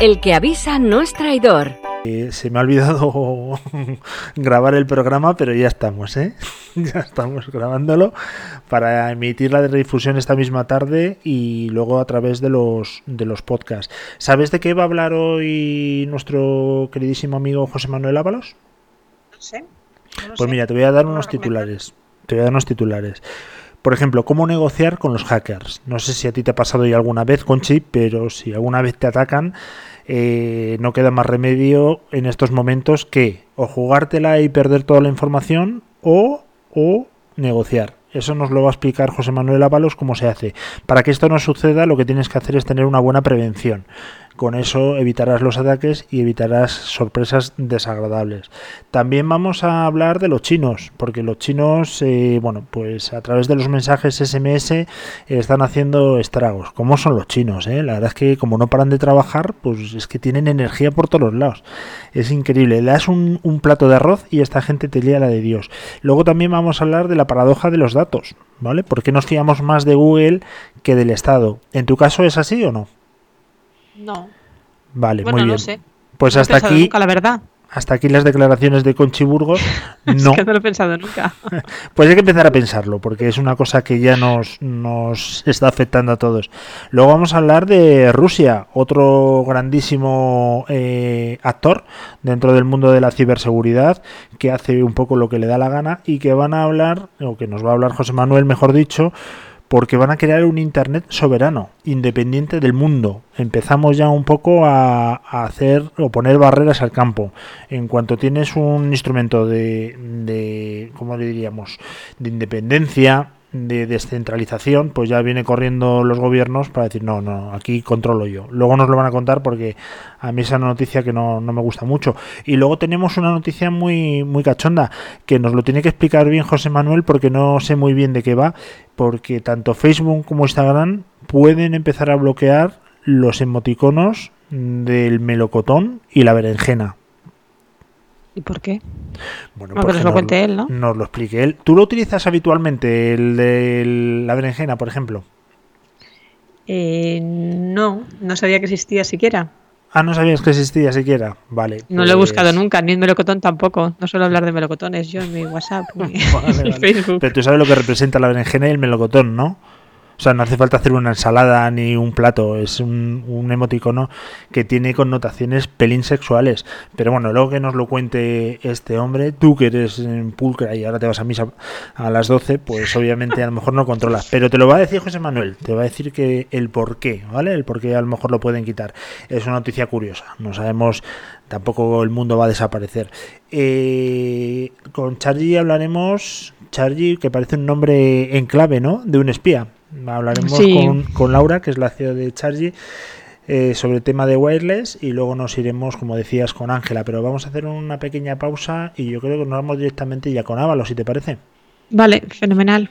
El que avisa no es traidor. Eh, se me ha olvidado grabar el programa, pero ya estamos, ¿eh? ya estamos grabándolo para emitir la redifusión esta misma tarde y luego a través de los, de los podcasts. ¿Sabes de qué va a hablar hoy nuestro queridísimo amigo José Manuel Ábalos? No sé. no lo Pues sé. mira, te voy a dar ¿Puedo unos titulares. Te voy a dar unos titulares. Por ejemplo, cómo negociar con los hackers. No sé si a ti te ha pasado ya alguna vez, Conchi, pero si alguna vez te atacan, eh, no queda más remedio en estos momentos que o jugártela y perder toda la información o, o negociar. Eso nos lo va a explicar José Manuel Ábalos cómo se hace. Para que esto no suceda, lo que tienes que hacer es tener una buena prevención. Con eso evitarás los ataques y evitarás sorpresas desagradables. También vamos a hablar de los chinos, porque los chinos, eh, bueno, pues a través de los mensajes SMS están haciendo estragos. ¿Cómo son los chinos? eh? La verdad es que como no paran de trabajar, pues es que tienen energía por todos lados. Es increíble. Le das un, un plato de arroz y esta gente te lía la de Dios. Luego también vamos a hablar de la paradoja de los datos, ¿vale? ¿Por qué nos fiamos más de Google que del Estado? ¿En tu caso es así o no? No. Vale, Bueno, muy no bien. sé. Pues No hasta aquí, Nunca, la verdad. hasta aquí las declaraciones de Conchi Burgos. No, Es que no lo he pensado nunca. pues hay que empezar a pensarlo, porque es una cosa que ya nos, nos está afectando a todos. Luego vamos a hablar de Rusia, otro grandísimo eh, actor dentro del mundo de la ciberseguridad, que hace un poco lo que le da la gana y que van a hablar, o que nos va a hablar José Manuel, mejor dicho, porque van a crear un Internet soberano, independiente del mundo. Empezamos ya un poco a, hacer o poner barreras al campo. En cuanto tienes un instrumento de, de ¿cómo le diríamos?, de independencia, de descentralización, pues ya viene corriendo los gobiernos para decir, no, no, aquí controlo yo. Luego nos lo van a contar porque a mí esa noticia que no, no me gusta mucho. Y luego tenemos una noticia muy, muy cachonda, que nos lo tiene que explicar bien José Manuel porque no sé muy bien de qué va, porque tanto Facebook como Instagram pueden empezar a bloquear los emoticonos del melocotón y la berenjena. ¿Y por qué? Bueno, No, que porque nos lo cuente él, ¿no? Nos lo explique él. ¿Tú lo utilizas habitualmente, el de la berenjena, por ejemplo? Eh, no, no sabía que existía siquiera. Ah, no sabías que existía siquiera. Vale. No lo he pues- buscado nunca, ni en melocotón tampoco. No suelo hablar de melocotones yo en mi WhatsApp ni Vale, en vale. Facebook. Pero tú sabes lo que representa la berenjena y el melocotón, ¿no? O sea, no hace falta hacer una ensalada ni un plato, es un, un emoticono que tiene connotaciones pelín sexuales. Pero bueno, luego que nos lo cuente este hombre, tú que eres en pulcra y ahora te vas a misa a las 12, pues obviamente a lo mejor no controlas. Pero te lo va a decir José Manuel, te va a decir que el por qué, ¿vale? El por qué a lo mejor lo pueden quitar. Es una noticia curiosa, no sabemos, tampoco el mundo va a desaparecer. Eh, con Chargy hablaremos, Chargy, que parece un nombre en clave, ¿no? De un espía. Hablaremos Sí. con, con Laura, que es la CEO de Chargy, eh, sobre el tema de wireless y luego nos iremos, como decías, con Ángela. Pero vamos a hacer una pequeña pausa y yo creo que nos vamos directamente ya con Ávalo, si te parece. Vale, fenomenal.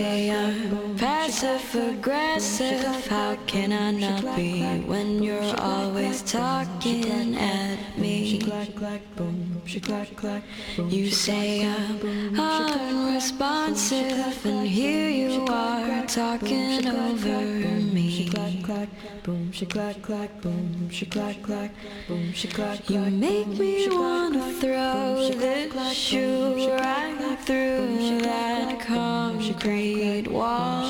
I'm passive aggressive. How can I not be when you're always talking at me? You say I'm unresponsive, and here you are talking over me. You make me wanna throw this shoe right through that concrete wall.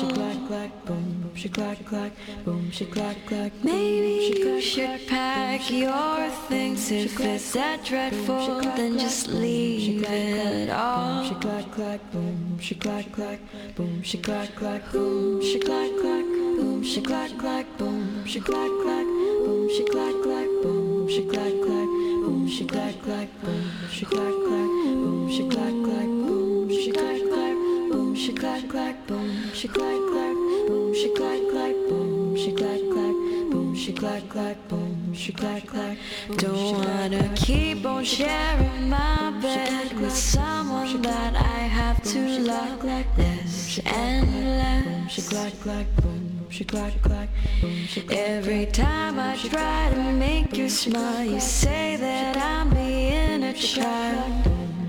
Maybe you should pack your things if it's that dreadful, then just leave it all. Boom, she clack clack, boom, she clack clack, boom, she clack clack, boom, she clack clack, boom, she clack clack, boom, she clack clack, boom, she clack clack, boom, she clack clack, don't wanna keep on sharing my bed with someone that I have to love. This endless. She every time I try to make you smile you say that I'm being a child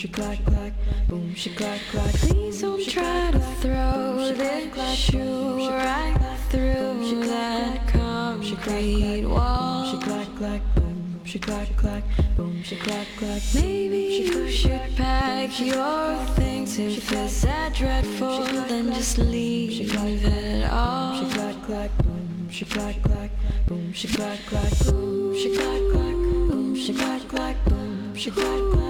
she clack boom she clack. Please don't try to throw this shoe right through that concrete wall. She clack clack, boom she clack boom she clack. Maybe you should pack your things if it's that dreadful, then just leave it all. She clack clack, boom she clack boom she clack boom she clack boom she clack boom she clack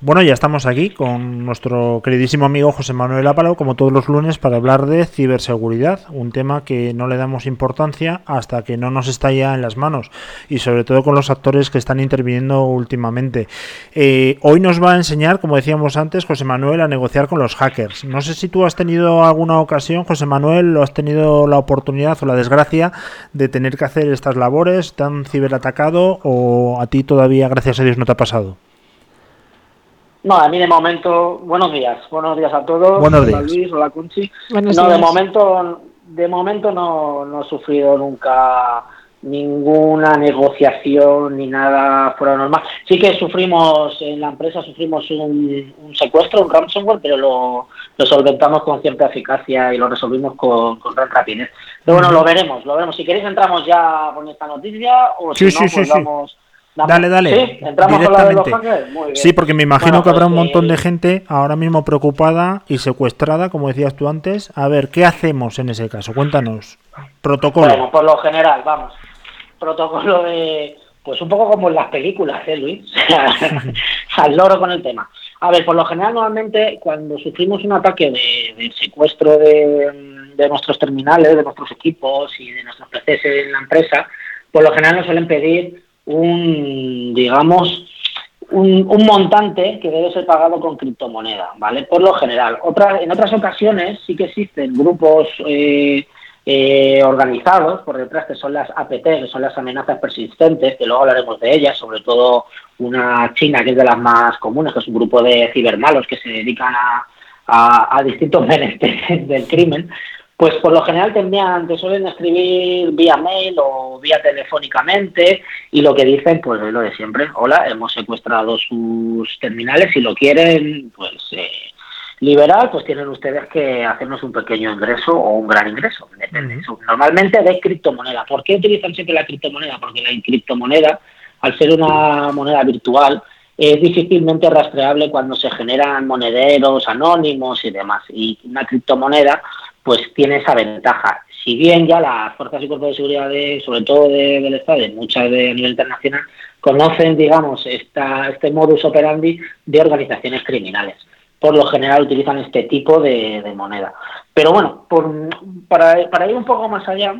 Bueno, ya estamos aquí con nuestro queridísimo amigo José Manuel Ápalo, como todos los lunes, para hablar de ciberseguridad, un tema que no le damos importancia hasta que no nos está ya en las manos y sobre todo con los actores que están interviniendo últimamente. Eh, hoy nos va a enseñar, como decíamos antes, José Manuel, a negociar con los hackers. No sé si tú has tenido alguna ocasión, José Manuel, o has tenido la oportunidad o la desgracia de tener que hacer estas labores, tan ciberatacado o a ti todavía, gracias a Dios, no te ha pasado. No, a mí de momento, buenos días, buenos días a todos. Buenos Hola días. Luis, hola Conchi. Buenos no, de días. momento, de momento no, no he sufrido nunca ninguna negociación ni nada fuera de normal. Sí que sufrimos, en la empresa sufrimos un, un secuestro, un ransomware, pero lo, lo solventamos con cierta eficacia y lo resolvimos con, con gran rapidez. Pero bueno, lo veremos, lo veremos. Si queréis entramos ya con esta noticia o Sí, si no, sí, pues sí, sí. vamos... Dale, dale. Sí, entramos con la de los directamente. Muy bien. Sí, porque me imagino Bueno, que habrá pues, un montón de gente ahora mismo preocupada y secuestrada, como decías tú antes. A ver, ¿qué hacemos en ese caso? Cuéntanos. Protocolo. Bueno, por lo general, vamos. Protocolo de. Pues un poco como en las películas, ¿eh, Luis? Al loro con el tema. A ver, por lo general, normalmente, cuando sufrimos un ataque de, de secuestro de, de nuestros terminales, de nuestros equipos y de nuestros PCs en la empresa, por lo general nos suelen pedir un, digamos, un, un montante que debe ser pagado con criptomoneda, ¿vale? Por lo general. En otras ocasiones sí que existen grupos eh, eh, organizados por detrás, que son las APT, que son las amenazas persistentes, que luego hablaremos de ellas, sobre todo una china que es de las más comunes, que es un grupo de cibermalos que se dedican a, a, a distintos menesteres del crimen, pues por lo general te envían, te suelen escribir vía mail o vía telefónicamente y lo que dicen pues es lo de siempre, hola, hemos secuestrado sus terminales, si lo quieren pues eh, liberar, pues tienen ustedes que hacernos un pequeño ingreso o un gran ingreso, depende. Normalmente de criptomoneda. ¿Por qué utilizan siempre la criptomoneda? Porque la criptomoneda, al ser una moneda virtual, es difícilmente rastreable cuando se generan monederos anónimos y demás. Y una criptomoneda, pues tiene esa ventaja. Si bien ya las fuerzas y cuerpos de seguridad, de, sobre todo de- del Estado, y muchas de a nivel internacional, conocen, digamos, esta, este modus operandi de organizaciones criminales. Por lo general utilizan este tipo de, moneda. Pero bueno, por- para, para ir un poco más allá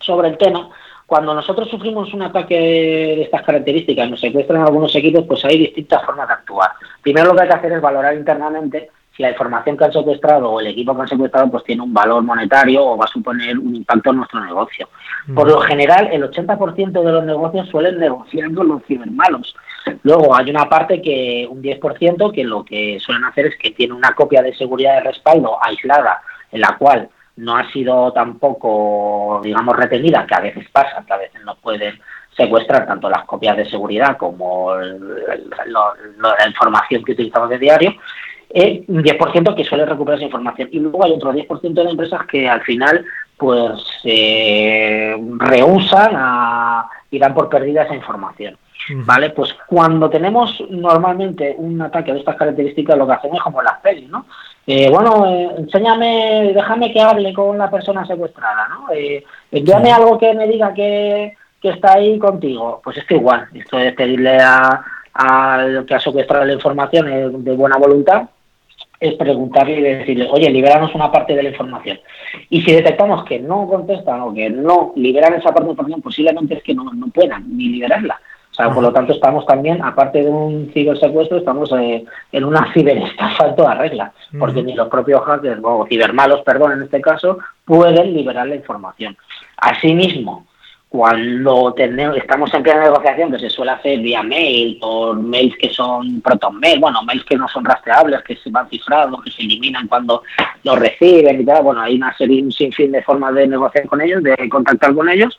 sobre el tema, cuando nosotros sufrimos un ataque de estas características, nos secuestran algunos equipos, pues hay distintas formas de actuar. Primero lo que hay que hacer es valorar internamente la información que han secuestrado o el equipo que han secuestrado pues tiene un valor monetario o va a suponer un impacto en nuestro negocio. Por lo general, el 80% de los negocios suelen negociar con los cibermalos. Luego hay una parte que, un 10%, que lo que suelen hacer es que tiene una copia de seguridad de respaldo aislada, en la cual no ha sido tampoco, digamos, retenida, que a veces pasa, que a veces no pueden secuestrar tanto las copias de seguridad como la información que utilizamos de diario, eh, un 10% que suele recuperar esa información. Y luego hay otro 10% de empresas que al final pues eh, rehusan a, y dan por perdida esa información. ¿Vale? Pues cuando tenemos normalmente un ataque de estas características, lo que hacemos es como las pelis, ¿no? Eh, bueno, eh, enséñame, déjame que hable con la persona secuestrada, ¿no? Eh, envíame algo que me diga que, está ahí contigo. Pues esto igual, esto es pedirle a, al que ha secuestrado la información de buena voluntad, es preguntarle y decirle, oye, liberanos una parte de la información. Y si detectamos que no contestan o que no liberan esa parte de la información, posiblemente es que no, no puedan ni liberarla. O sea, por lo tanto, estamos también, aparte de un cibersecuestro, estamos eh, en una ciberestafa en toda regla, porque ni los propios hackers, o cibermalos, perdón, en este caso, pueden liberar la información. Asimismo, cuando tenemos, estamos en plena negociación, que se suele hacer vía mail, por mails que son proton mail, bueno, mails que no son rastreables, que se van cifrados, que se eliminan cuando los reciben y tal, bueno, hay una serie, un sinfín de formas de negociar con ellos, de contactar con ellos,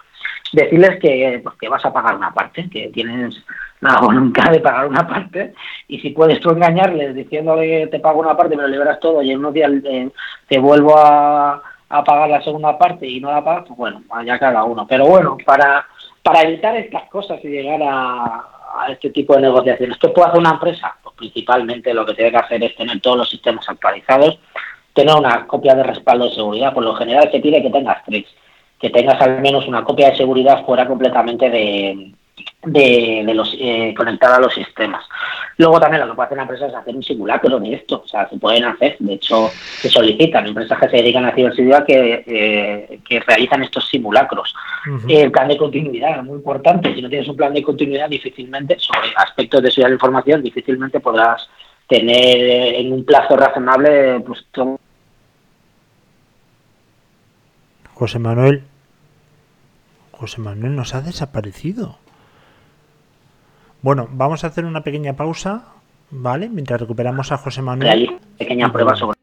decirles que, pues, que vas a pagar una parte, que tienes la voluntad de pagar una parte, y si puedes tú engañarles diciéndole te pago una parte, me lo liberas todo, y en unos días eh, te vuelvo a a pagar la segunda parte y no la paga, pues bueno, ya cada uno. Pero bueno, para, para evitar estas cosas y llegar a, este tipo de negociaciones, ¿qué puede hacer una empresa? Pues principalmente lo que tiene que hacer es tener todos los sistemas actualizados, tener una copia de respaldo de seguridad, por lo general se pide que tengas tres, que tengas al menos una copia de seguridad fuera completamente de, de, los eh, conectada a los sistemas. Luego también lo que puede hacer una empresa es hacer un simulacro de esto, o sea, se pueden hacer, de hecho se solicitan empresas que se dedican a ciberseguridad que, eh, que realizan estos simulacros. El plan de continuidad es muy importante, si no tienes un plan de continuidad difícilmente, sobre aspectos de seguridad de la información, difícilmente podrás tener en un plazo razonable pues José Manuel José Manuel nos ha desaparecido. Bueno, vamos a hacer una pequeña pausa, ¿vale? Mientras recuperamos a José Manuel. Pequeña prueba sobre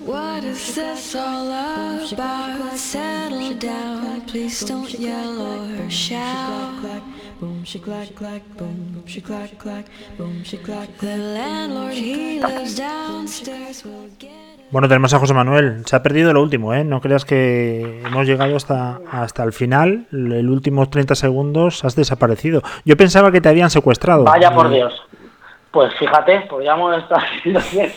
what is this all about settle down. Please don't yell or shout. Boom she clack clack boom she clack clack boom she clack the landlord he lives downstairs. Will get Bueno, tenemos a José Manuel. Se ha perdido lo último, ¿eh? No creas que hemos llegado hasta, hasta el final. El último 30 segundos has desaparecido. Yo pensaba que te habían secuestrado. Vaya por Dios. Pues fíjate, podríamos estar haciendo bien.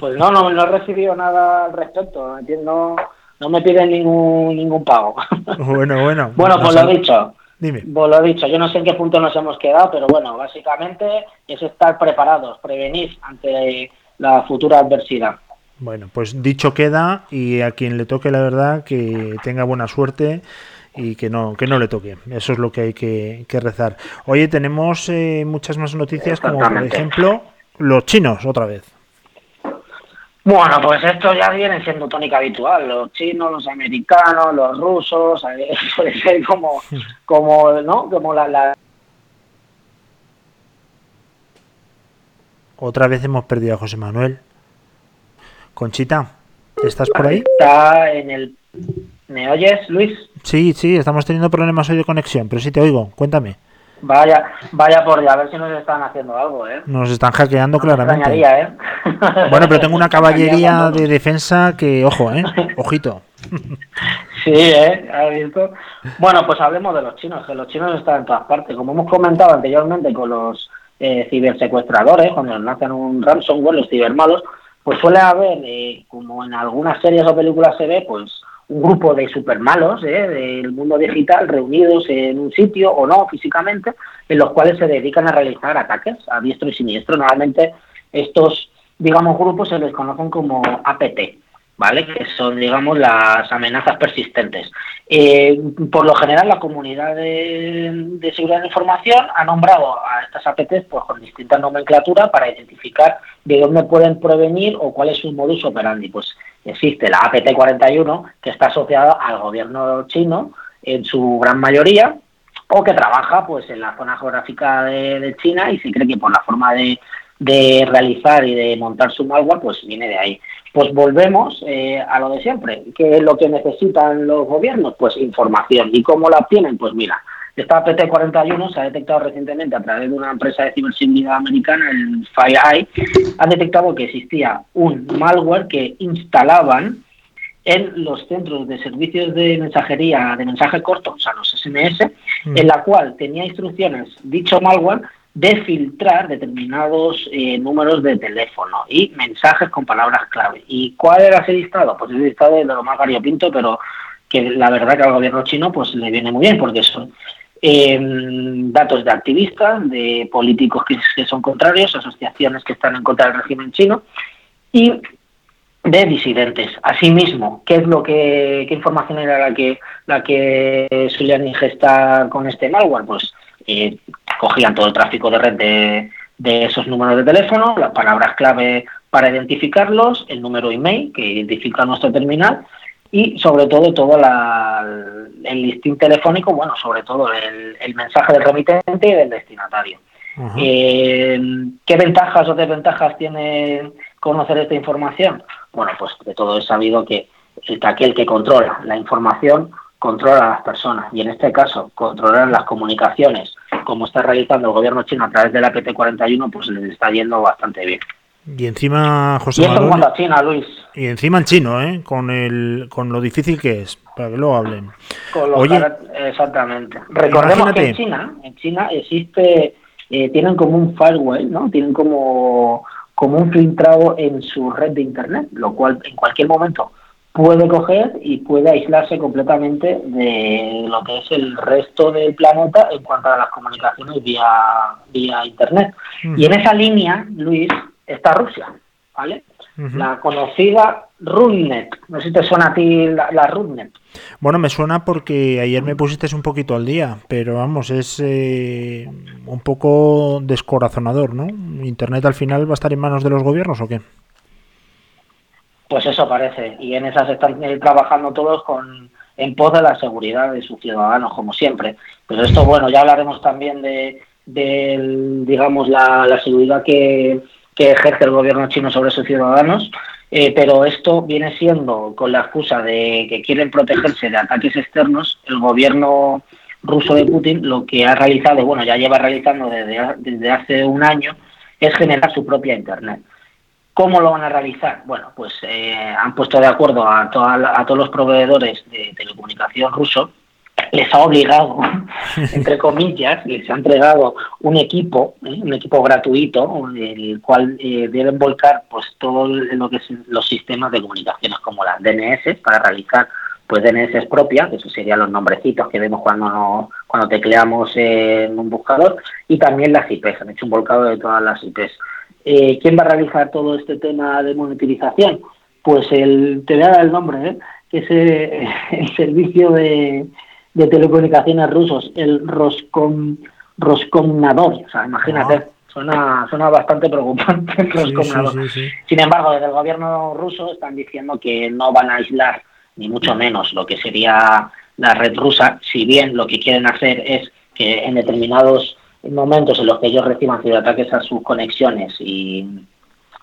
Pues no, no, no he recibido nada al respecto. No, no me piden ningún, ningún pago. Bueno, bueno. bueno, pues lo he dicho. Dime. Pues lo he dicho, yo no sé en qué punto nos hemos quedado, pero bueno, básicamente es estar preparados, prevenir ante la futura adversidad. Bueno, pues dicho queda y a quien le toque la verdad que tenga buena suerte y que no que no le toque. Eso es lo que hay que, rezar. Oye, tenemos eh, muchas más noticias como por ejemplo los chinos otra vez. Bueno, pues esto ya viene siendo tónica habitual. Los chinos, los americanos, los rusos, suele ser como, como, ¿no? Como la, la... Otra vez hemos perdido a José Manuel. Conchita, ¿estás por ahí? Está en el... ¿Me oyes, Luis? Sí, sí, estamos teniendo problemas hoy de conexión, pero sí te oigo. Cuéntame. Vaya, vaya por a ver si nos están haciendo algo, ¿eh? Nos están hackeando claramente. ¿eh? Bueno, pero tengo una caballería de defensa que, ojo, ¿eh? Ojito. Sí, ¿eh? ¿Has visto? Bueno, pues hablemos de los chinos, que los chinos están en todas partes. Como hemos comentado anteriormente con los eh, cibersecuestradores, cuando nos hacen un ransomware, los cibermalos, pues suele haber, eh, como en algunas series o películas se ve, pues un grupo de supermalos eh, del mundo digital reunidos en un sitio o no físicamente, en los cuales se dedican a realizar ataques a diestro y siniestro. Normalmente estos, digamos, grupos se les conocen como APT. ¿vale? Que son, digamos, las amenazas persistentes. Eh, por lo general, la comunidad de, seguridad de información ha nombrado a estas APTs pues, con distintas nomenclaturas para identificar de dónde pueden provenir o cuál es su modus operandi. Pues existe la APT-41, que está asociada al gobierno chino en su gran mayoría, o que trabaja pues en la zona geográfica de, China y se cree que por la forma de, de realizar y de montar su malware, pues viene de ahí pues volvemos eh, a lo de siempre. ¿Qué es lo que necesitan los gobiernos? Pues información. ¿Y cómo la obtienen? Pues mira, esta PT41 se ha detectado recientemente a través de una empresa de ciberseguridad americana, el FireEye, ha detectado que existía un malware que instalaban en los centros de servicios de mensajería de mensaje corto, o sea, los SMS, mm. en la cual tenía instrucciones dicho malware de filtrar determinados eh, números de teléfono y mensajes con palabras clave. ¿Y cuál era ese listado? Pues ese listado de lo más variopinto, pero que la verdad que al gobierno chino pues le viene muy bien porque son em, datos de activistas, de políticos que, son contrarios, asociaciones que están en contra del régimen chino y de disidentes. Asimismo, ¿qué es lo que qué información era la que la que solían ingestar con este malware? Pues eh, cogían todo el tráfico de red de, esos números de teléfono, las palabras clave para identificarlos, el número email que identifica nuestro terminal y sobre todo todo el listín telefónico, bueno, sobre todo el, mensaje del remitente y del destinatario. Eh, ¿Qué ventajas o desventajas tiene conocer esta información? Bueno, pues de todo es sabido que, que aquel que controla la información controla a las personas y en este caso controlar las comunicaciones como está realizando el gobierno chino a través de la PT41 pues les está yendo bastante bien. Y encima, José y Manuel, en China, Luis. Y encima en chino, ¿eh? Con, el, con lo difícil que es, para que lo hablen. Oye, exactamente. Recordemos que en China, en China existe, eh, tienen como un firewall, ¿no? Tienen como, como un filtrado en su red de Internet, lo cual en cualquier momento puede coger y puede aislarse completamente de lo que es el resto del planeta en cuanto a las comunicaciones vía, vía Internet. Y en esa línea, Luis, está Rusia, ¿vale? La conocida RUNET. No sé si te suena a ti la, la. Bueno, me suena porque ayer me pusiste un poquito al día, pero vamos, es eh, un poco descorazonador, ¿no? ¿Internet al final va a estar en manos de los gobiernos o qué? Pues eso parece, y en esas están eh, trabajando todos con en pos de la seguridad de sus ciudadanos, como siempre. Pero esto, bueno, ya hablaremos también de, digamos, la, seguridad que, ejerce el gobierno chino sobre sus ciudadanos, eh, pero esto viene siendo con la excusa de que quieren protegerse de ataques externos, el gobierno ruso de Putin lo que ha realizado, bueno, ya lleva realizando desde, desde hace un año, es generar su propia Internet. ¿Cómo lo van a realizar? Bueno, pues eh, han puesto de acuerdo a, a todos los proveedores de telecomunicación ruso, les ha obligado, entre comillas, les ha entregado un equipo, ¿eh? un equipo gratuito, el cual eh, deben volcar pues todo lo que es los sistemas de comunicaciones como las DNS para realizar pues DNS propias, que esos serían los nombrecitos que vemos cuando cuando tecleamos en un buscador, y también las IPs, han hecho un volcado de todas las IPs. Eh, ¿Quién va a realizar todo este tema de monetización? Pues el, te voy el nombre, ¿eh? que es el servicio de, telecomunicaciones rusos, el Roscom, Roscomnador. O sea, imagínate, ah. suena, suena bastante preocupante el Roscomnador. Sin embargo, desde el gobierno ruso están diciendo que no van a aislar ni mucho menos lo que sería la red rusa, si bien lo que quieren hacer es que en determinados momentos en los que ellos reciban ciberataques a sus conexiones y,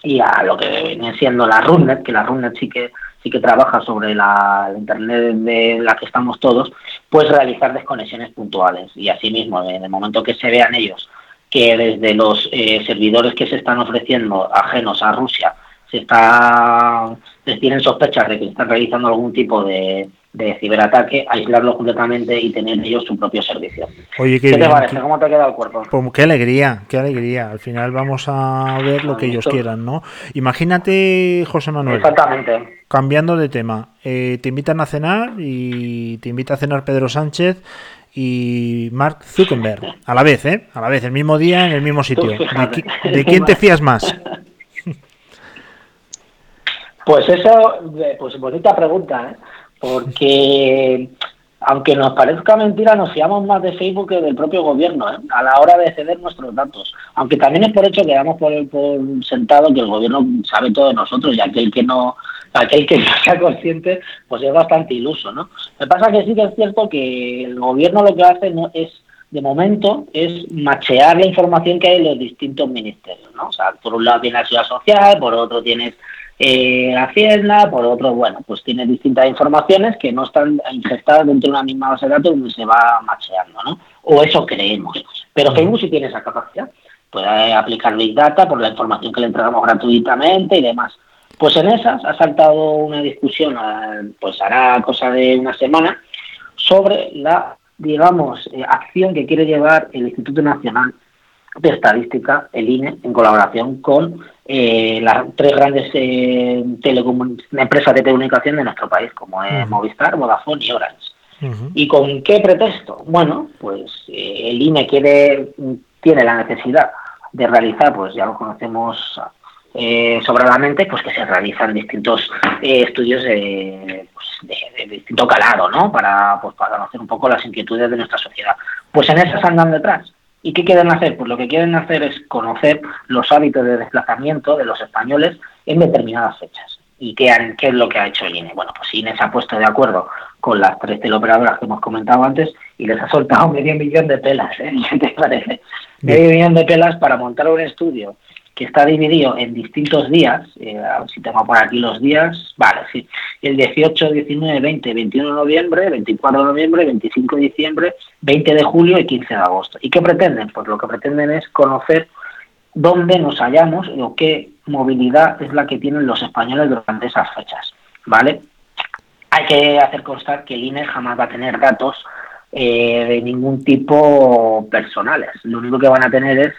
y a lo que viene siendo la RUNET, que la RUNET sí que sí que trabaja sobre la, internet de la que estamos todos, pues realizar desconexiones puntuales. Y asimismo, en el momento que se vean ellos que desde los eh, servidores que se están ofreciendo ajenos a Rusia se está se tienen sospechas de que están realizando algún tipo de, de ciberataque, aislarlo completamente y tener ellos su propio servicio. Oye, qué, te parece? ¿Cómo te queda el cuerpo? Pues qué alegría, qué alegría. Al final vamos a ver lo que ellos quieran, ¿no? Imagínate, José Manuel. Exactamente. Cambiando de tema, eh, te invitan a cenar y te invita a cenar Pedro Sánchez y Mark Zuckerberg, a la vez, ¿eh? A la vez, el mismo día, en el mismo sitio. ¿De, quién te fías más? Pues eso, eh, pues bonita pregunta, ¿eh? Porque aunque nos parezca mentira, nos fiamos más de Facebook que del propio gobierno ¿eh? a la hora de ceder nuestros datos. Aunque también es por hecho que damos por, por sentado que el gobierno sabe todo de nosotros y aquel que no aquel que no sea consciente, pues es bastante iluso, ¿no? Me pasa que sí que es cierto que el gobierno lo que hace no es de momento es machear la información que hay en los distintos ministerios, ¿no? O sea, por un lado tienes la ciudad social, por otro tienes eh, Hacienda, por otro, bueno, pues tiene distintas informaciones que no están ingestadas dentro de una misma base de datos donde se va macheando, ¿no? O eso creemos. Pero Facebook sí tiene esa capacidad. Puede aplicar Big Data por la información que le entregamos gratuitamente y demás. Pues en esas ha saltado una discusión, eh, pues hará cosa de una semana, sobre la, digamos, eh, acción que quiere llevar el Instituto Nacional de Estadística, el INE, en colaboración con eh, las tres grandes eh, empresas de telecomunicación de nuestro país, como es Movistar, Vodafone y Orange. ¿Y con qué pretexto? Bueno, pues eh, el INE quiere, tiene la necesidad de realizar, pues ya lo conocemos eh, sobradamente, pues que se realizan distintos estudios de, pues, de, distinto calado, ¿no? Para, pues, para conocer un poco las inquietudes de nuestra sociedad. Pues en esas andan detrás. ¿Y qué quieren hacer? Pues lo que quieren hacer es conocer los hábitos de desplazamiento de los españoles en determinadas fechas. ¿Y qué, qué es lo que ha hecho el INE? Bueno, pues INE se ha puesto de acuerdo con las tres teleoperadoras que hemos comentado antes y les ha soltado medio millón de pelas, ¿eh? ¿Qué te parece? Medio millón de pelas para montar un estudio que está dividido en distintos días, eh, a ver si tengo por aquí los días, vale, sí, el 18, 19, 20, 21 de noviembre, 24 de noviembre, 25 de diciembre, 20 de julio y 15 de agosto. ¿Y qué pretenden? Pues lo que pretenden es conocer dónde nos hallamos o qué movilidad es la que tienen los españoles durante esas fechas, ¿vale? Hay que hacer constar que el INE jamás va a tener datos eh, de ningún tipo personales. Lo único que van a tener es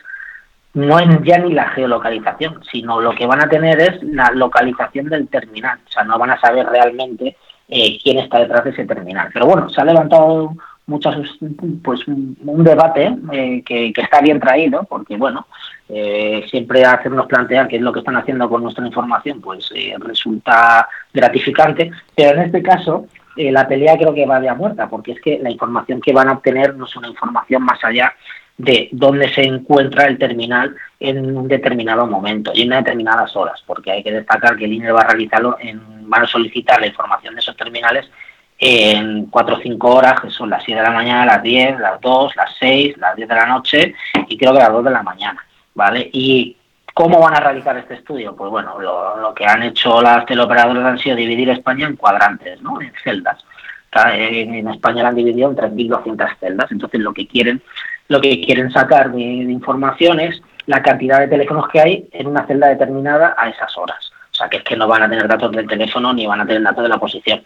no es ya ni la geolocalización, sino lo que van a tener es la localización del terminal. O sea, no van a saber realmente eh, quién está detrás de ese terminal. Pero bueno, se ha levantado muchas, pues un debate eh, que, está bien traído, porque bueno, eh, siempre hacernos plantear qué es lo que están haciendo con nuestra información, pues resulta gratificante. Pero en este caso, la pelea creo que va de a muerta, porque es que la información que van a obtener no es una información más allá de dónde se encuentra el terminal en un determinado momento y en determinadas horas, porque hay que destacar que el INE va a realizarlo, en, van a solicitar la información de esos terminales en 4 o 5 horas, que son las 7 de la mañana, las 10, las 2, las 6, las 10 de la noche y creo que las 2 de la mañana, ¿vale? Y ¿Cómo van a realizar este estudio? Pues bueno, lo, lo que han hecho las teleoperadoras han sido dividir España en cuadrantes, ¿no? En celdas. En España la han dividido en 3.200 celdas, entonces lo que quieren lo que quieren sacar de, información es la cantidad de teléfonos que hay en una celda determinada a esas horas. O sea, que es que no van a tener datos del teléfono ni van a tener datos de la posición.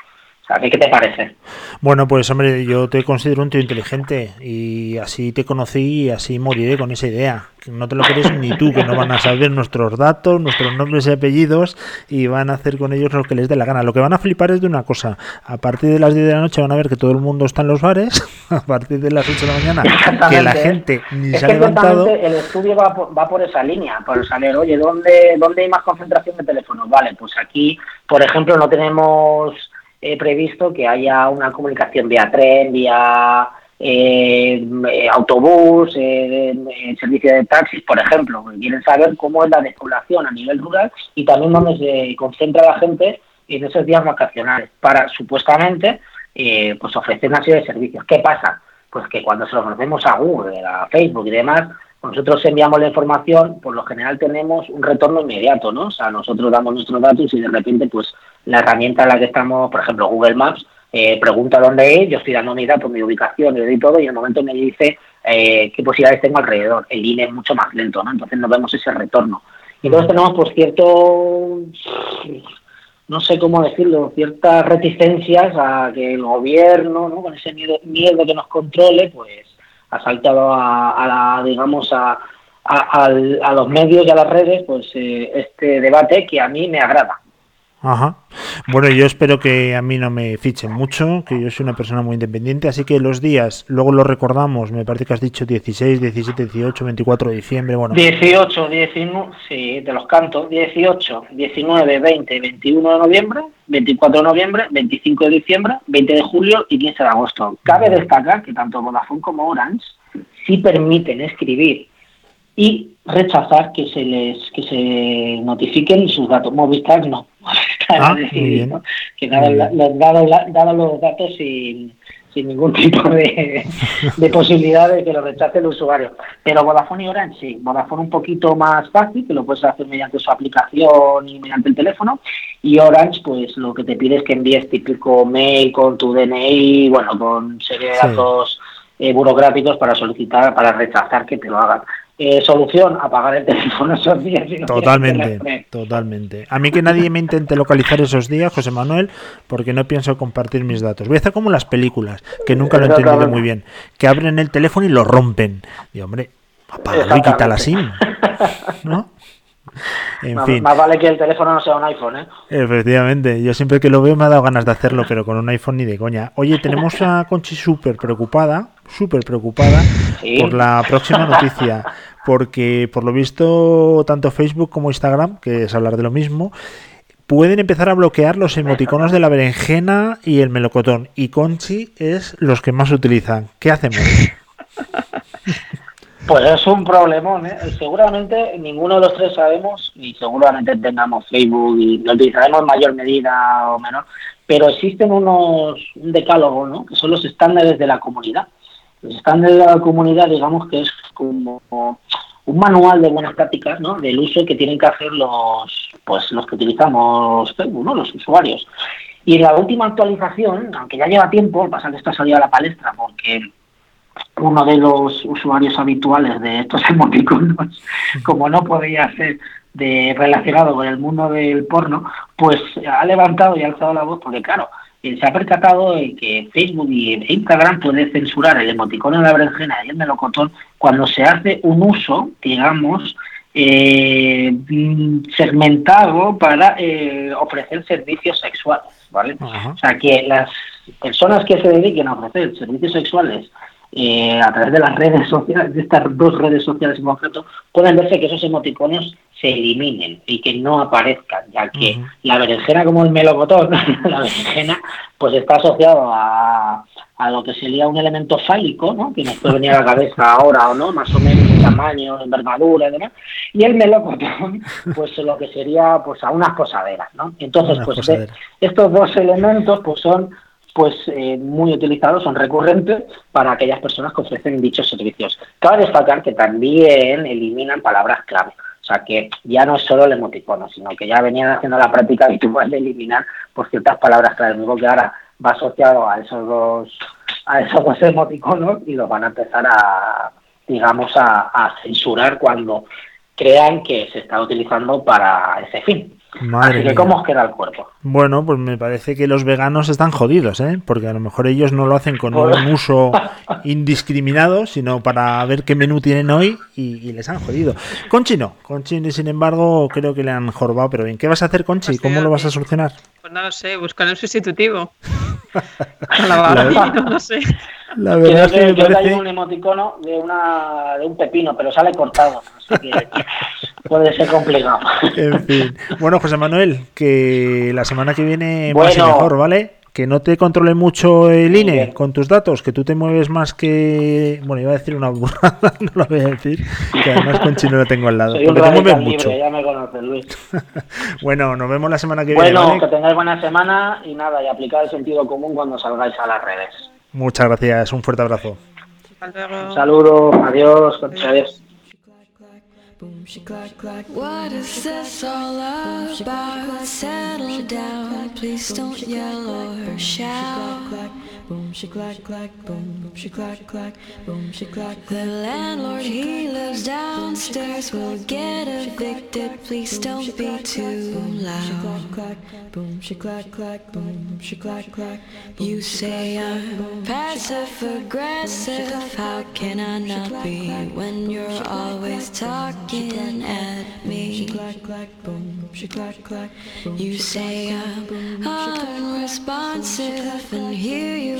¿Qué te parece? Bueno, pues hombre, yo te considero un tío inteligente y así te conocí y así moriré con esa idea. No te lo crees ni tú, que no van a saber nuestros datos, nuestros nombres y apellidos y van a hacer con ellos lo que les dé la gana. Lo que van a flipar es de una cosa. A partir de las 10 de la noche van a ver que todo el mundo está en los bares, a partir de las 8 de la mañana que la gente ni se ha levantado. El estudio va por, va por esa línea, por saber, oye, ¿dónde, ¿dónde hay más concentración de teléfonos? Vale, pues aquí, por ejemplo, no tenemos he previsto que haya una comunicación vía tren, vía eh, autobús, eh, servicio de taxis, por ejemplo. Quieren saber cómo es la despoblación a nivel rural y también dónde se concentra la gente en esos días vacacionales para supuestamente eh, pues ofrecer una serie de servicios. ¿Qué pasa? Pues que cuando se lo ofrecemos a Google, a Facebook y demás, nosotros enviamos la información, por lo general tenemos un retorno inmediato, ¿no? O sea, nosotros damos nuestros datos y de repente, pues, la herramienta en la que estamos, por ejemplo, Google Maps, eh, pregunta dónde es, yo estoy dando mi dato, mi ubicación, y todo, y en el momento me dice eh, qué posibilidades tengo alrededor. El INE es mucho más lento, ¿no? Entonces no vemos ese retorno. Y entonces tenemos, pues, cierto, no sé cómo decirlo, ciertas reticencias a que el gobierno, ¿no? Con ese miedo, miedo que nos controle, pues, ha saltado a, la, digamos, a, a, los medios y a las redes, pues eh, este debate que a mí me agrada. Ajá. Bueno, yo espero que a mí no me fichen mucho, que yo soy una persona muy independiente, así que los días, luego lo recordamos, me parece que has dicho 16, 17, 18, 24 de diciembre, bueno. 18, 19, sí, te los canto, 18, 19, 20, 21 de noviembre, 24 de noviembre, 25 de diciembre, 20 de julio y 15 de agosto. Cabe destacar que tanto Vodafone como Orange sí permiten escribir y rechazar que se les que se notifiquen sus datos. Movistar no. Movistar Ah, decidido, que dado, la- dado, la- dado los datos sin, sin ningún tipo de, de posibilidad de que lo rechace el usuario. Pero Vodafone y Orange sí. Vodafone un poquito más fácil, que lo puedes hacer mediante su aplicación y mediante el teléfono. Y Orange, pues lo que te pide es que envíes típico mail con tu DNI, bueno, con serie de Sí. datos eh, burocráticos para solicitar, para rechazar que te lo hagan. Eh, solución, apagar el teléfono esos días. si no quieres Totalmente, totalmente. A mí que nadie me intente localizar esos días, José Manuel, porque no pienso compartir mis datos. Voy a hacer como las películas, que nunca lo he entendido muy bien, que abren el teléfono y lo rompen. Y hombre, apágalo y quita la SIM, ¿no? En Más, fin, más vale que el teléfono no sea un iPhone, ¿eh? efectivamente, yo siempre que lo veo me ha dado ganas de hacerlo, pero con un iPhone ni de coña. Oye, tenemos a Conchi súper preocupada, súper preocupada Sí. por la próxima noticia, porque por lo visto tanto Facebook como Instagram, que es hablar de lo mismo, pueden empezar a bloquear los emoticonos de la berenjena y el melocotón, y Conchi es los que más utilizan. ¿Qué hacemos? Pues es un problemón, ¿eh? Seguramente ninguno de los tres sabemos y seguramente tengamos Facebook y lo utilizaremos en mayor medida o menor, pero existen unos, un decálogo, ¿no? Que son los estándares de la comunidad. Los estándares de la comunidad, digamos que es como un manual de buenas prácticas, ¿no? Del uso que tienen que hacer los, pues los que utilizamos Facebook, ¿no? Los usuarios. Y en la última actualización, aunque ya lleva tiempo, pasa que esta salió a la palestra porque uno de los usuarios habituales de estos emoticonos, como no podía ser de, relacionado con el mundo del porno, pues ha levantado y ha alzado la voz porque, claro, eh, se ha percatado de que Facebook y Instagram puede censurar el emoticono de la berenjena y el melocotón cuando se hace un uso, digamos, eh, mm, segmentado para eh, ofrecer servicios sexuales, ¿vale? O sea, que las personas que se dediquen a ofrecer servicios sexuales eh, a través de las redes sociales, de estas dos redes sociales en concreto, pueden verse que esos emoticonos se eliminen y que no aparezcan, ya que la berenjena como el melocotón, la berenjena, pues está asociado a, a lo que sería un elemento fálico, ¿no? Que nos puede venir a la cabeza ahora o no, más o menos en tamaño, envergadura y demás. Y el melocotón, pues lo que sería pues a unas posaderas, ¿no? Entonces, Unas pues posaderas. estos dos elementos pues son pues eh, muy utilizados, son recurrentes para aquellas personas que ofrecen dichos servicios. Cabe destacar que también eliminan palabras clave. O sea que ya no es solo el emoticono, sino que ya venían haciendo la práctica habitual de eliminar pues, ciertas palabras clave. Lo que ahora va asociado a esos dos, a esos dos emoticonos y los van a empezar a, digamos, a censurar cuando crean que se está utilizando para ese fin. Madre Así que, mía. ¿cómo os queda el cuerpo? Bueno, pues me parece que los veganos están jodidos, ¿eh? Porque a lo mejor ellos no lo hacen con un uso indiscriminado, sino para ver qué menú tienen hoy y, y les han jodido. Conchi no. Conchi, sin embargo, creo que le han jorobado, pero bien. ¿Qué vas a hacer, Conchi? Pues ¿Cómo lo vas a solucionar? Pues no lo sé, buscar un sustitutivo. La no lo sé. La Creo verdad es que, que me creo que hay parece... un emoticono de, una, de un pepino, pero sale cortado. Así que puede ser complicado. En fin. Bueno, José Manuel, que la semana que viene más y Bueno. mejor, ¿vale? Que no te controle mucho el INE bien. con tus datos, que tú te mueves más que... Bueno, iba a decir una burrada, no lo voy a decir, que además Conchi no lo tengo al lado. Soy Porque te mueves mucho. libre, ya me conoces, Luis. Bueno, nos vemos la semana que viene, Bueno, ¿vale? que tengáis buena semana y nada, y aplicar el sentido común cuando salgáis a las redes. Muchas gracias, un fuerte abrazo. Hasta luego. Un saludo, adiós, adiós. Boom, she clack, clack. What is this all about? Settle down, please don't yell or shout. Boom, she clack, clack, boom, she clack, clack, boom, she clack. The landlord, he lives downstairs, will get evicted. Please don't be too loud. Boom, she clack, clack, boom, she clack, clack. You say I'm passive aggressive. How can I not be when you're always talking? at me. You say I'm unresponsive, and here you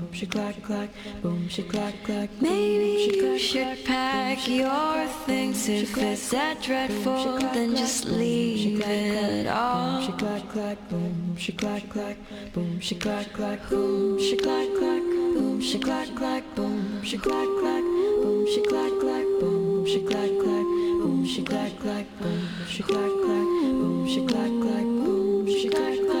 Maybe you should pack your things if it's that dreadful, then just leave it all. Boom, she clack clack, boom, she clack clack, boom, she clack clack, boom, she clack clack, boom, she clack clack, boom, she clack clack, boom, she clack clack, boom, she clack clack, boom, she clack clack, boom, she clack clack, boom, she clack clack,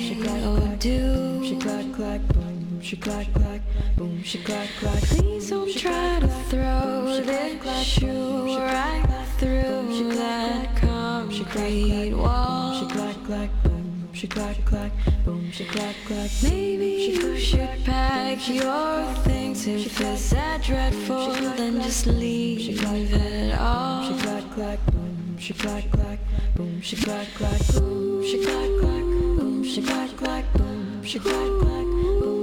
Please don't try to throw this shoe right through that concrete wall. Maybe you should pack your things if it's that dreadful, then just leave it all. Boom, she clack clack, boom, she clack clack, boom, she clack clack, boom, she clack clack, boom, she clack clack, boom, she clack clack,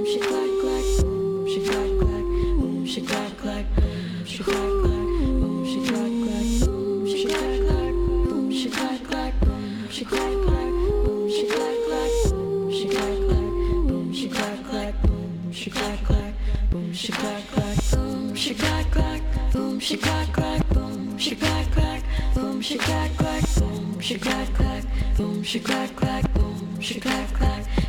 she clack clack, boom, she clack clack, boom, she clack clack, boom, boom, boom, boom, boom, boom, boom, boom, boom, boom, boom, boom, boom, boom, boom, boom, boom,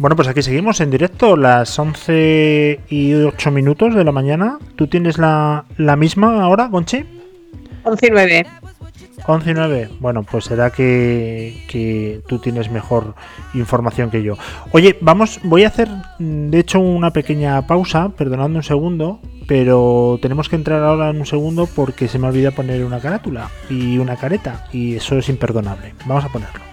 Bueno, pues aquí seguimos en directo, las 11 y 8 minutos de la mañana. ¿Tú tienes la, la misma ahora, Gonchi? 11 y 9. 11 y 9. Bueno, pues será que, que tú tienes mejor información que yo. Oye, vamos, voy a hacer de hecho una pequeña pausa, perdonadme un segundo, pero tenemos que entrar ahora en un segundo porque se me olvida poner una carátula y una careta y eso es imperdonable. Vamos a ponerlo.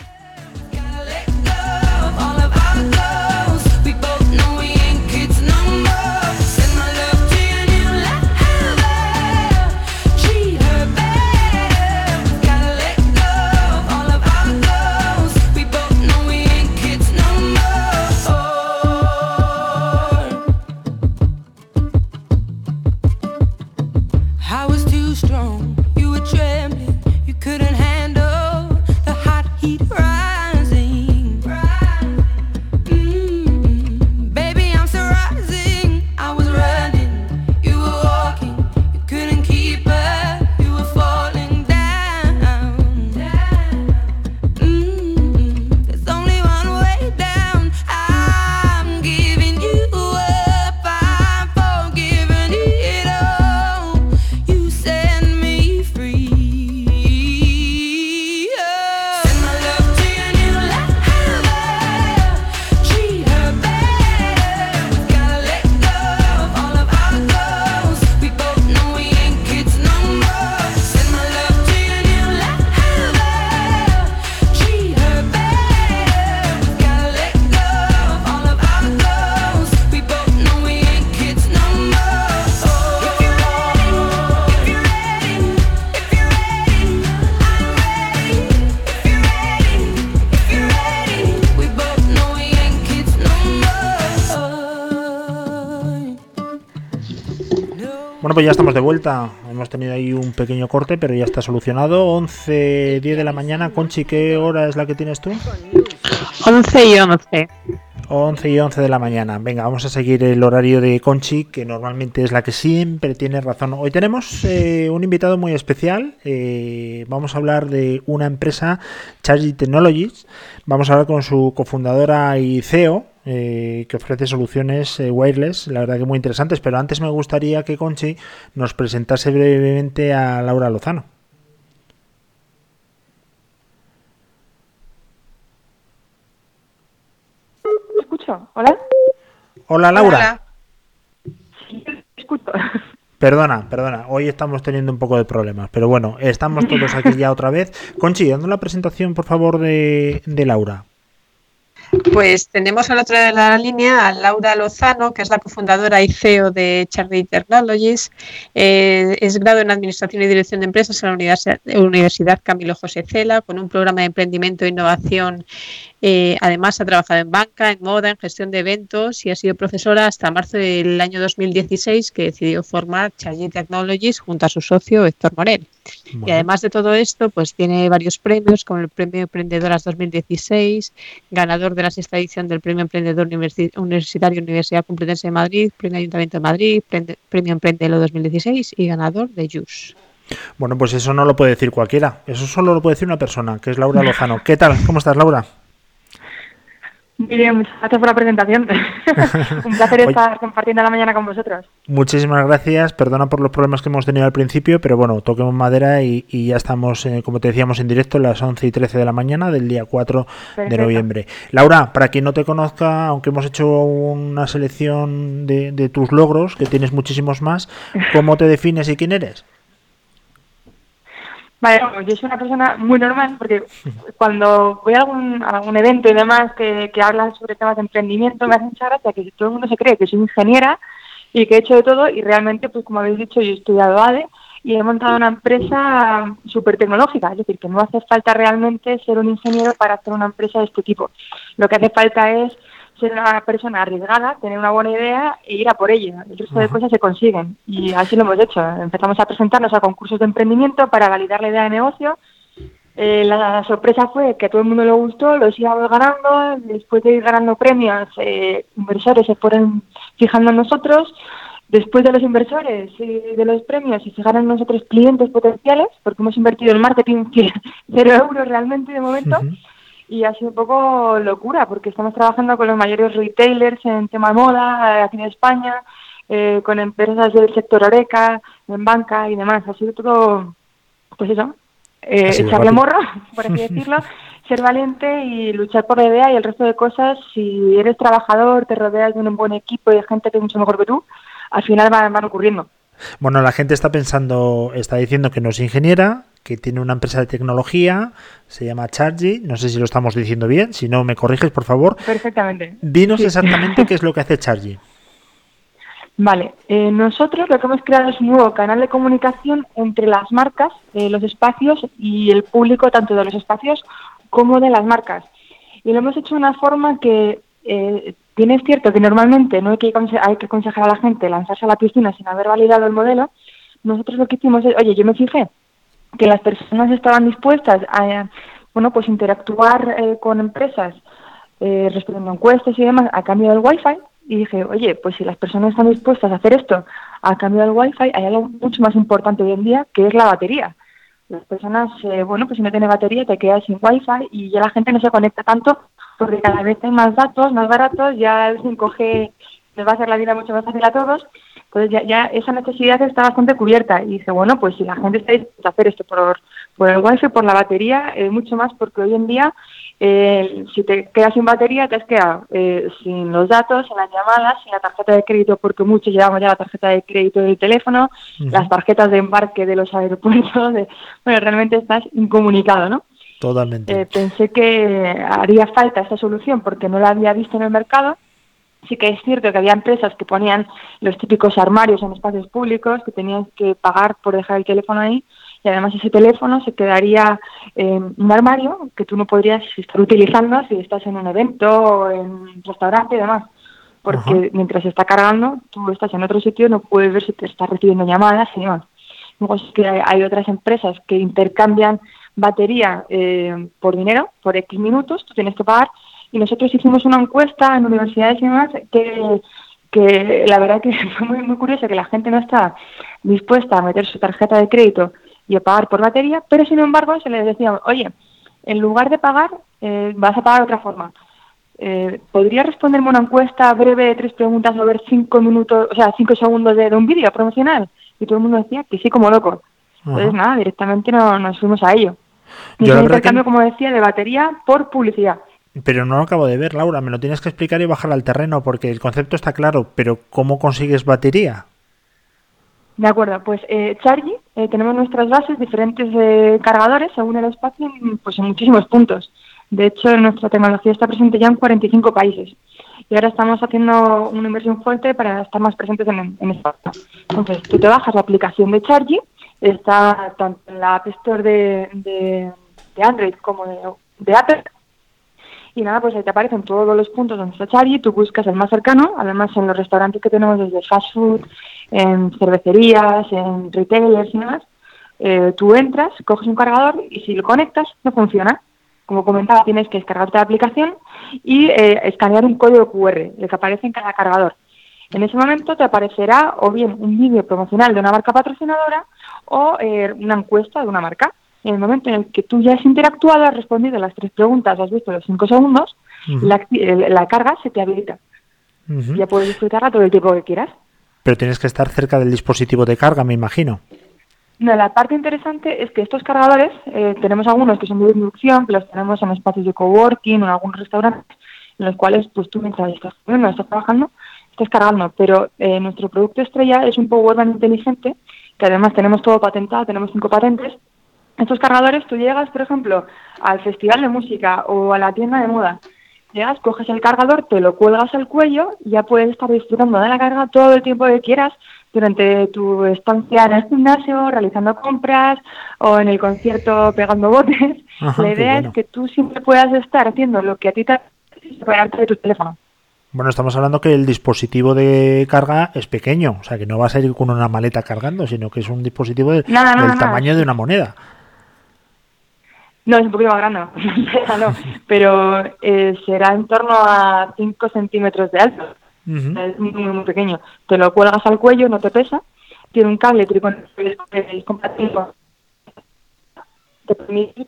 Pues ya estamos de vuelta. Hemos tenido ahí un pequeño corte, pero ya está solucionado. 11, 10 de la mañana. Conchi, ¿qué hora es la que tienes tú? 11 y 11. 11 y 11 de la mañana. Venga, vamos a seguir el horario de Conchi, que normalmente es la que siempre tiene razón. Hoy tenemos eh, un invitado muy especial. Eh, vamos a hablar de una empresa, Chargy Technologies. Vamos a hablar con su cofundadora y CEO, eh, que ofrece soluciones wireless, la verdad que muy interesantes. Pero antes me gustaría que Conchi nos presentase brevemente a Laura Lozano. ¿Me escucho? ¿Hola? Hola Laura. Hola. Sí, escucho. Perdona, perdona, hoy estamos teniendo un poco de problemas, pero bueno, estamos todos aquí ya otra vez. Conchi, dando la presentación, por favor, de, de Laura. Pues tenemos al otro lado de la línea a Laura Lozano, que es la cofundadora y CEO de Charlie Technologies. Eh, es grado en Administración y Dirección de Empresas en la Universidad, Universidad Camilo José Cela, con un programa de emprendimiento e innovación. Eh, además, ha trabajado en banca, en moda, en gestión de eventos y ha sido profesora hasta marzo del año 2016, que decidió formar Charlie Technologies junto a su socio Héctor Morel. Y además de todo esto, pues tiene varios premios, como el Premio Emprendedoras 2016, ganador de la sexta edición del Premio Emprendedor Universi- Universitario Universidad Complutense de Madrid, Premio Ayuntamiento de Madrid, Premio Emprendelo 2016 y ganador de JUS. bueno, pues eso no lo puede decir cualquiera. Eso solo lo puede decir una persona, que es Laura Lozano. ¿Qué tal? ¿Cómo estás, Laura? Muy bien, muchas gracias por la presentación. Un placer Oye. estar compartiendo la mañana con vosotros. Muchísimas gracias. Perdona por los problemas que hemos tenido al principio, pero bueno, toquemos madera y, y ya estamos, eh, como te decíamos, en directo a las 11 y 13 de la mañana del día 4 de noviembre. Laura, para quien no te conozca, aunque hemos hecho una selección de, de tus logros, que tienes muchísimos más, ¿cómo te defines y quién eres? Vale, bueno, yo soy una persona muy normal porque cuando voy a algún, a algún evento y demás que, que hablan sobre temas de emprendimiento me hace mucha gracia que todo el mundo se cree que soy ingeniera y que he hecho de todo y realmente, pues como habéis dicho, yo he estudiado ADE y he montado una empresa súper tecnológica, es decir, que no hace falta realmente ser un ingeniero para hacer una empresa de este tipo. Lo que hace falta es ser una persona arriesgada, tener una buena idea e ir a por ella. El resto de cosas se consiguen y así lo hemos hecho. Empezamos a presentarnos a concursos de emprendimiento para validar la idea de negocio. Eh, la sorpresa fue que a todo el mundo le gustó, los íbamos ganando, después de ir ganando premios, eh, inversores se fueron fijando en nosotros, después de los inversores y de los premios se fijaron en nosotros clientes potenciales, porque hemos invertido en marketing cero euros realmente de momento. Y ha sido un poco locura porque estamos trabajando con los mayores retailers en tema moda eh, aquí en España, eh, con empresas del sector Oreca, en banca y demás. Ha sido todo, pues eso, eh, echarle morro, por así decirlo, ser valiente y luchar por la idea y el resto de cosas. Si eres trabajador, te rodeas de un buen equipo y de gente que es mucho mejor que tú, al final van, van ocurriendo. Bueno, la gente está pensando, está diciendo que no es ingeniera, que tiene una empresa de tecnología, se llama Chargy, no sé si lo estamos diciendo bien, si no me corriges, por favor. Perfectamente. Dinos Sí. exactamente qué es lo que hace Chargy. Vale, eh, nosotros lo que hemos creado es un nuevo canal de comunicación entre las marcas, eh, los espacios y el público, tanto de los espacios como de las marcas. Y lo hemos hecho de una forma que, eh, bien es cierto que normalmente no hay que, hay que aconsejar a la gente lanzarse a la piscina sin haber validado el modelo. Nosotros lo que hicimos es, oye, yo me fijé que las personas estaban dispuestas a, bueno, pues interactuar eh, con empresas eh, respondiendo encuestas y demás a cambio del wifi y dije, oye, pues si las personas están dispuestas a hacer esto a cambio del wifi, hay algo mucho más importante hoy en día que es la batería. Las personas, eh, bueno, pues si no tiene batería te quedas sin wifi y ya la gente no se conecta tanto porque cada vez hay más datos, más baratos, ya el 5G nos va a hacer la vida mucho más fácil a todos. Entonces ya, ya esa necesidad está bastante cubierta y dice, bueno, pues si la gente está dispuesta a hacer esto por, por el wifi, por la batería, eh, mucho más porque hoy en día eh, si te quedas sin batería te has quedado eh, sin los datos, sin las llamadas, sin la tarjeta de crédito porque muchos llevamos ya la tarjeta de crédito del teléfono, las tarjetas de embarque de los aeropuertos, de- bueno, realmente estás incomunicado, ¿no? Totalmente. Eh, pensé que haría falta esta solución porque no la había visto en el mercado. Sí que es cierto que había empresas que ponían los típicos armarios en espacios públicos, que tenías que pagar por dejar el teléfono ahí y además ese teléfono se quedaría en un armario que tú no podrías estar utilizando si estás en un evento o en un restaurante y demás. porque Ajá. mientras se está cargando, tú estás en otro sitio, no puedes ver si te estás recibiendo llamadas y demás. Luego sí que hay, hay otras empresas que intercambian batería eh, por dinero, por X minutos, tú tienes que pagar. Y nosotros hicimos una encuesta en universidades y demás que, que la verdad que fue muy, muy curioso que la gente no está dispuesta a meter su tarjeta de crédito y a pagar por batería, pero sin embargo se les decía, oye, en lugar de pagar, eh, vas a pagar de otra forma. Eh, ¿Podría responderme una encuesta breve de tres preguntas o ver cinco minutos, o sea, cinco segundos de, de un vídeo promocional? Y todo el mundo decía que sí, como loco. Entonces, Ajá. nada, directamente no, nos fuimos a ello. Y Yo un que- intercambio, como decía, de batería por publicidad. Pero no lo acabo de ver, Laura. Me lo tienes que explicar y bajar al terreno porque el concepto está claro. Pero ¿cómo consigues batería? De acuerdo, pues eh, eh, tenemos nuestras bases, diferentes eh, cargadores según el espacio, pues en muchísimos puntos. De hecho, nuestra tecnología está presente ya en 45 países. Y ahora estamos haciendo una inversión fuerte para estar más presentes en, en España. Entonces, tú te bajas la aplicación de Chargy, está tanto en la App Store de, de- Android como de Apple. Y nada, pues ahí te aparecen todos los puntos donde está Chargy, tú buscas el más cercano, además en los restaurantes que tenemos desde fast food, en cervecerías, en retailers y demás, eh, tú entras, coges un cargador y si lo conectas no funciona. Como comentaba, tienes que descargarte la aplicación y eh, escanear un código QR, el que aparece en cada cargador. En ese momento te aparecerá o bien un vídeo promocional de una marca patrocinadora o eh, una encuesta de una marca. En el momento en el que tú ya has interactuado, has respondido las tres preguntas, has visto los cinco segundos, la, acti- el- la carga se te habilita. Ujú. Ya puedes disfrutarla todo el tiempo que quieras. Pero tienes que estar cerca del dispositivo de carga, me imagino. No, la parte interesante es que estos cargadores, eh, tenemos algunos que son de inducción, que los tenemos en espacios de coworking o en algunos restaurantes, en los cuales pues tú mientras estás comiendo, estás trabajando, estás cargando. Pero eh, nuestro producto estrella es un powerbank inteligente, que además tenemos todo patentado, tenemos cinco patentes. Estos cargadores, tú llegas, por ejemplo, al festival de música o a la tienda de moda, llegas, coges el cargador, te lo cuelgas al cuello y ya puedes estar disfrutando de la carga todo el tiempo que quieras durante tu estancia en el gimnasio, realizando compras o en el concierto pegando botes. Ajá, la idea bueno. es que tú siempre puedas estar haciendo lo que a ti te apetece de tu teléfono. Bueno, estamos hablando que el dispositivo de carga es pequeño, o sea que no vas a ir con una maleta cargando, sino que es un dispositivo de- del tamaño de una moneda. No, es un poquito más grande, no, pero eh, será en torno a 5 centímetros de alto. Ujú. Es muy, muy, muy pequeño. Te lo cuelgas al cuello, no te pesa. Tiene un cable tricon- es compatible Te permite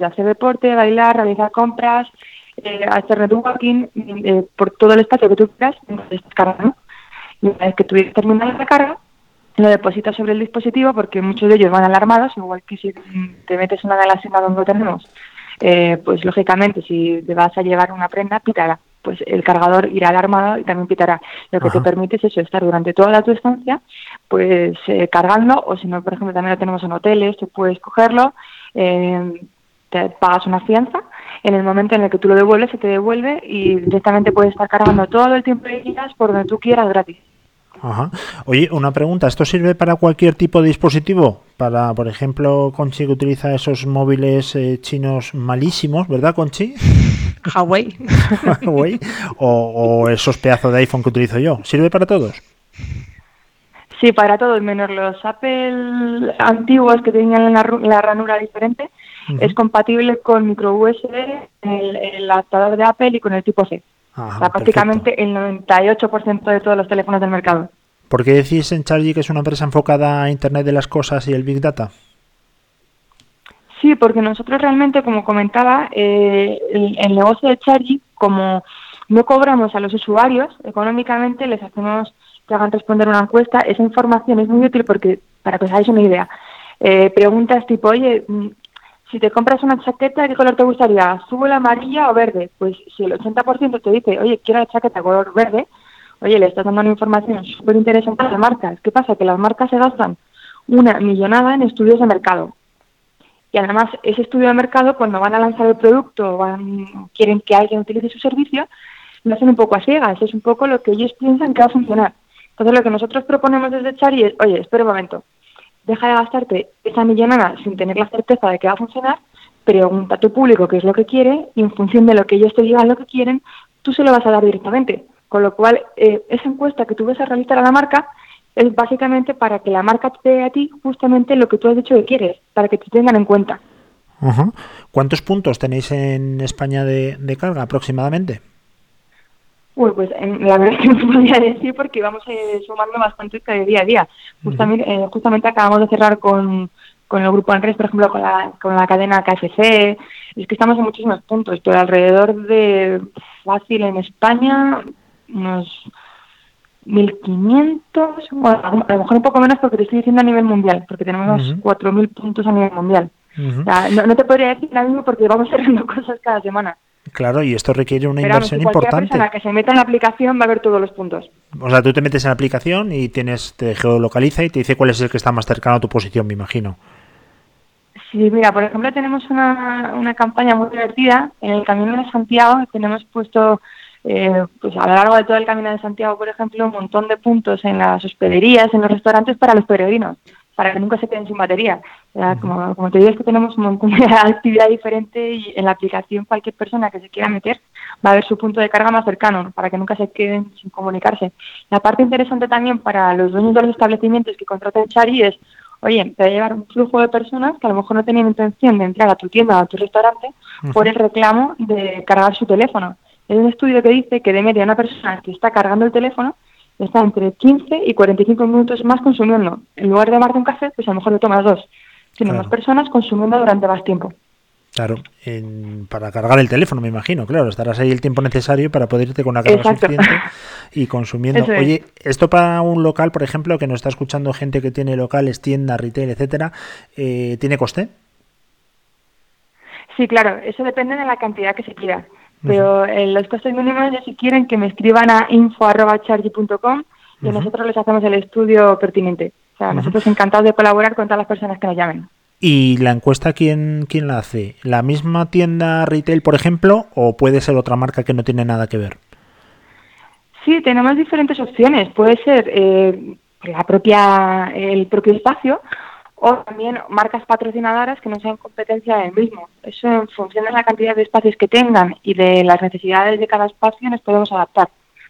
hacer deporte, bailar, realizar compras, eh, hacer networking eh, por todo el espacio que tú quieras mientras estás cargando. Y una vez que tú terminas la carga, lo depositas sobre el dispositivo porque muchos de ellos van alarmados, igual que si te metes una galaxia donde lo tenemos, eh, pues lógicamente si te vas a llevar una prenda, pitará. Pues el cargador irá alarmado y también pitará. Lo que te permite es eso, estar durante toda tu estancia, pues eh, cargando, o si no, por ejemplo, también lo tenemos en hoteles, tú puedes cogerlo, eh, te pagas una fianza, en el momento en el que tú lo devuelves, se te devuelve y directamente puedes estar cargando todo el tiempo que quieras por donde tú quieras gratis. Ajá. Oye, una pregunta, ¿esto sirve para cualquier tipo de dispositivo? Para, por ejemplo, Conchi que utiliza esos móviles eh, chinos malísimos, ¿verdad, Conchi? Huawei. Huawei, o, o esos pedazos de iPhone que utilizo yo. ¿Sirve para todos? Sí, para todos, menos los Apple antiguos que tenían la, ru- la ranura diferente, es compatible con micro USB, el, el adaptador de Apple y con el tipo C. Ajá, o sea, prácticamente el 98% de todos los teléfonos del mercado. perfecto. ¿Por qué decís en Chargy que es una empresa enfocada a Internet de las cosas y el Big Data? Sí, porque nosotros realmente, como comentaba, eh, el, el negocio de Chargy, como no cobramos a los usuarios económicamente, les hacemos que hagan responder una encuesta. Esa información es muy útil porque, para que os hagáis una idea, eh, preguntas tipo, oye, si te compras una chaqueta, ¿qué color te gustaría? ¿Azul, amarilla o verde? Pues si el 80% te dice, oye, quiero la chaqueta color verde, oye, le estás dando una información súper interesante a las marcas. ¿Qué pasa? Que las marcas se gastan una millonada en estudios de mercado. Y además, ese estudio de mercado, cuando van a lanzar el producto o van- quieren que alguien utilice su servicio, lo hacen un poco a ciegas. Es un poco lo que ellos piensan que va a funcionar. Entonces, lo que nosotros proponemos desde Chari es, oye, espera un momento, deja de gastarte esa millonada sin tener la certeza de que va a funcionar, pregunta a tu público qué es lo que quiere y en función de lo que ellos te digan lo que quieren, tú se lo vas a dar directamente. Con lo cual, eh, esa encuesta que tú vas a realizar a la marca es básicamente para que la marca te dé a ti justamente lo que tú has dicho que quieres, para que te tengan en cuenta. ¿Cuántos puntos tenéis en España de, de carga aproximadamente? Uy, pues la verdad es que no podría decir porque vamos eh, sumando bastante de día a día. Justamente, eh, justamente acabamos de cerrar con, con el grupo Andrés, por ejemplo, con la, con la cadena KFC. Es que estamos en muchísimos puntos, pero alrededor de fácil en España, unos 1.500, bueno, a lo mejor un poco menos porque te estoy diciendo a nivel mundial, porque tenemos Ujú. 4.000 puntos a nivel mundial. Ujú. O sea, no, no te podría decir ahora mismo porque vamos cerrando cosas cada semana. Claro, y esto requiere una Pero vamos, inversión que cualquier importante. persona que se meta en la aplicación va a ver todos los puntos. O sea, tú te metes en la aplicación y tienes te geolocaliza y te dice cuál es el que está más cercano a tu posición, me imagino. Sí, mira, por ejemplo, tenemos una, una campaña muy divertida. En el Camino de Santiago tenemos puesto, eh, pues a lo largo de todo el Camino de Santiago, por ejemplo, un montón de puntos en las hospederías, en los restaurantes para los peregrinos, para que nunca se queden sin batería. Como, como te digo, es que tenemos un montón de actividad diferente y en la aplicación cualquier persona que se quiera meter va a ver su punto de carga más cercano, para que nunca se queden sin comunicarse. La parte interesante también para los dueños de los establecimientos que contratan Chari es oye, te va a llevar un flujo de personas que a lo mejor no tenían intención de entrar a tu tienda o a tu restaurante por el reclamo de cargar su teléfono. Es un estudio que dice que de media una persona que está cargando el teléfono está entre 15 y 45 minutos más consumiendo. En lugar de tomarte un café, pues a lo mejor le tomas dos. Sino Claro. más personas consumiendo durante más tiempo. Claro, en- para cargar el teléfono, me imagino, claro, estarás ahí el tiempo necesario para poder irte con una carga Exacto. suficiente y consumiendo. Es. Oye, esto para un local, por ejemplo, que nos está escuchando gente que tiene locales, tiendas, retail, etcétera, eh, ¿tiene coste? Sí, claro, eso depende de la cantidad que se quiera. Pero eh, los costes mínimos, ya si quieren, que me escriban a info.chargy.com y nosotros les hacemos el estudio pertinente. O sea, nosotros encantados de colaborar con todas las personas que nos llamen. ¿Y la encuesta quién, quién la hace? ¿La misma tienda retail, por ejemplo, o puede ser otra marca que no tiene nada que ver? Sí, tenemos diferentes opciones. Puede ser eh, la propia, el propio espacio o también marcas patrocinadoras que no sean competencia del mismo. Eso en función de la cantidad de espacios que tengan y de las necesidades de cada espacio nos podemos adaptar.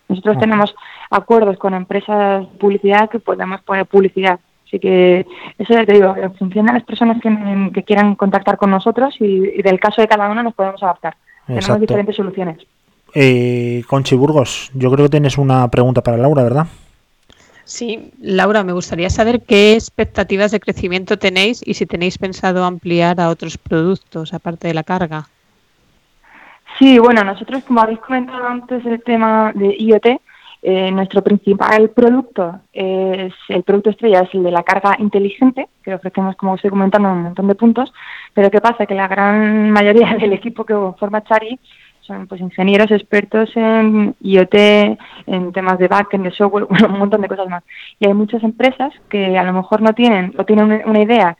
Nosotros Ajá. tenemos acuerdos con empresas de publicidad que podemos poner publicidad. Así que eso ya te digo, en función de las personas que, que quieran contactar con nosotros y, y del caso de cada uno nos podemos adaptar. Exacto. Tenemos diferentes soluciones. Eh, Conchi Burgos, yo creo que tienes una pregunta para Laura, ¿verdad? Sí, Laura, me gustaría saber qué expectativas de crecimiento tenéis y si tenéis pensado ampliar a otros productos aparte de la carga. Sí, bueno, nosotros, como habéis comentado antes, el tema de IoT, eh, nuestro principal producto es el producto estrella, es el de la carga inteligente, que ofrecemos, como os estoy comentando, en un montón de puntos. Pero ¿qué pasa? Que la gran mayoría del equipo que forma Chari son pues ingenieros expertos en IoT, en temas de backend, de software, un montón de cosas más. Y hay muchas empresas que a lo mejor no tienen o tienen una- idea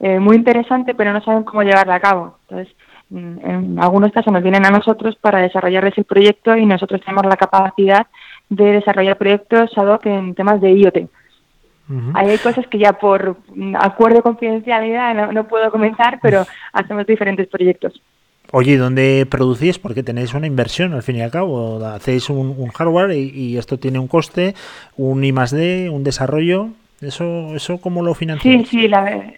eh, muy interesante, pero no saben cómo llevarla a cabo. Entonces, mm, en algunos casos nos vienen a nosotros para desarrollarles el proyecto y nosotros tenemos la capacidad de desarrollar proyectos ad hoc en temas de IoT. Ahí hay cosas que ya por mm, acuerdo de confidencialidad no, no puedo comentar, pero hacemos diferentes proyectos. Oye, ¿y ¿dónde producís? Porque tenéis una inversión, al fin y al cabo. Hacéis un, un hardware y, y esto tiene un coste, un I más D, un desarrollo. ¿Eso, eso cómo lo Sí, financiáis? sí, la, ve-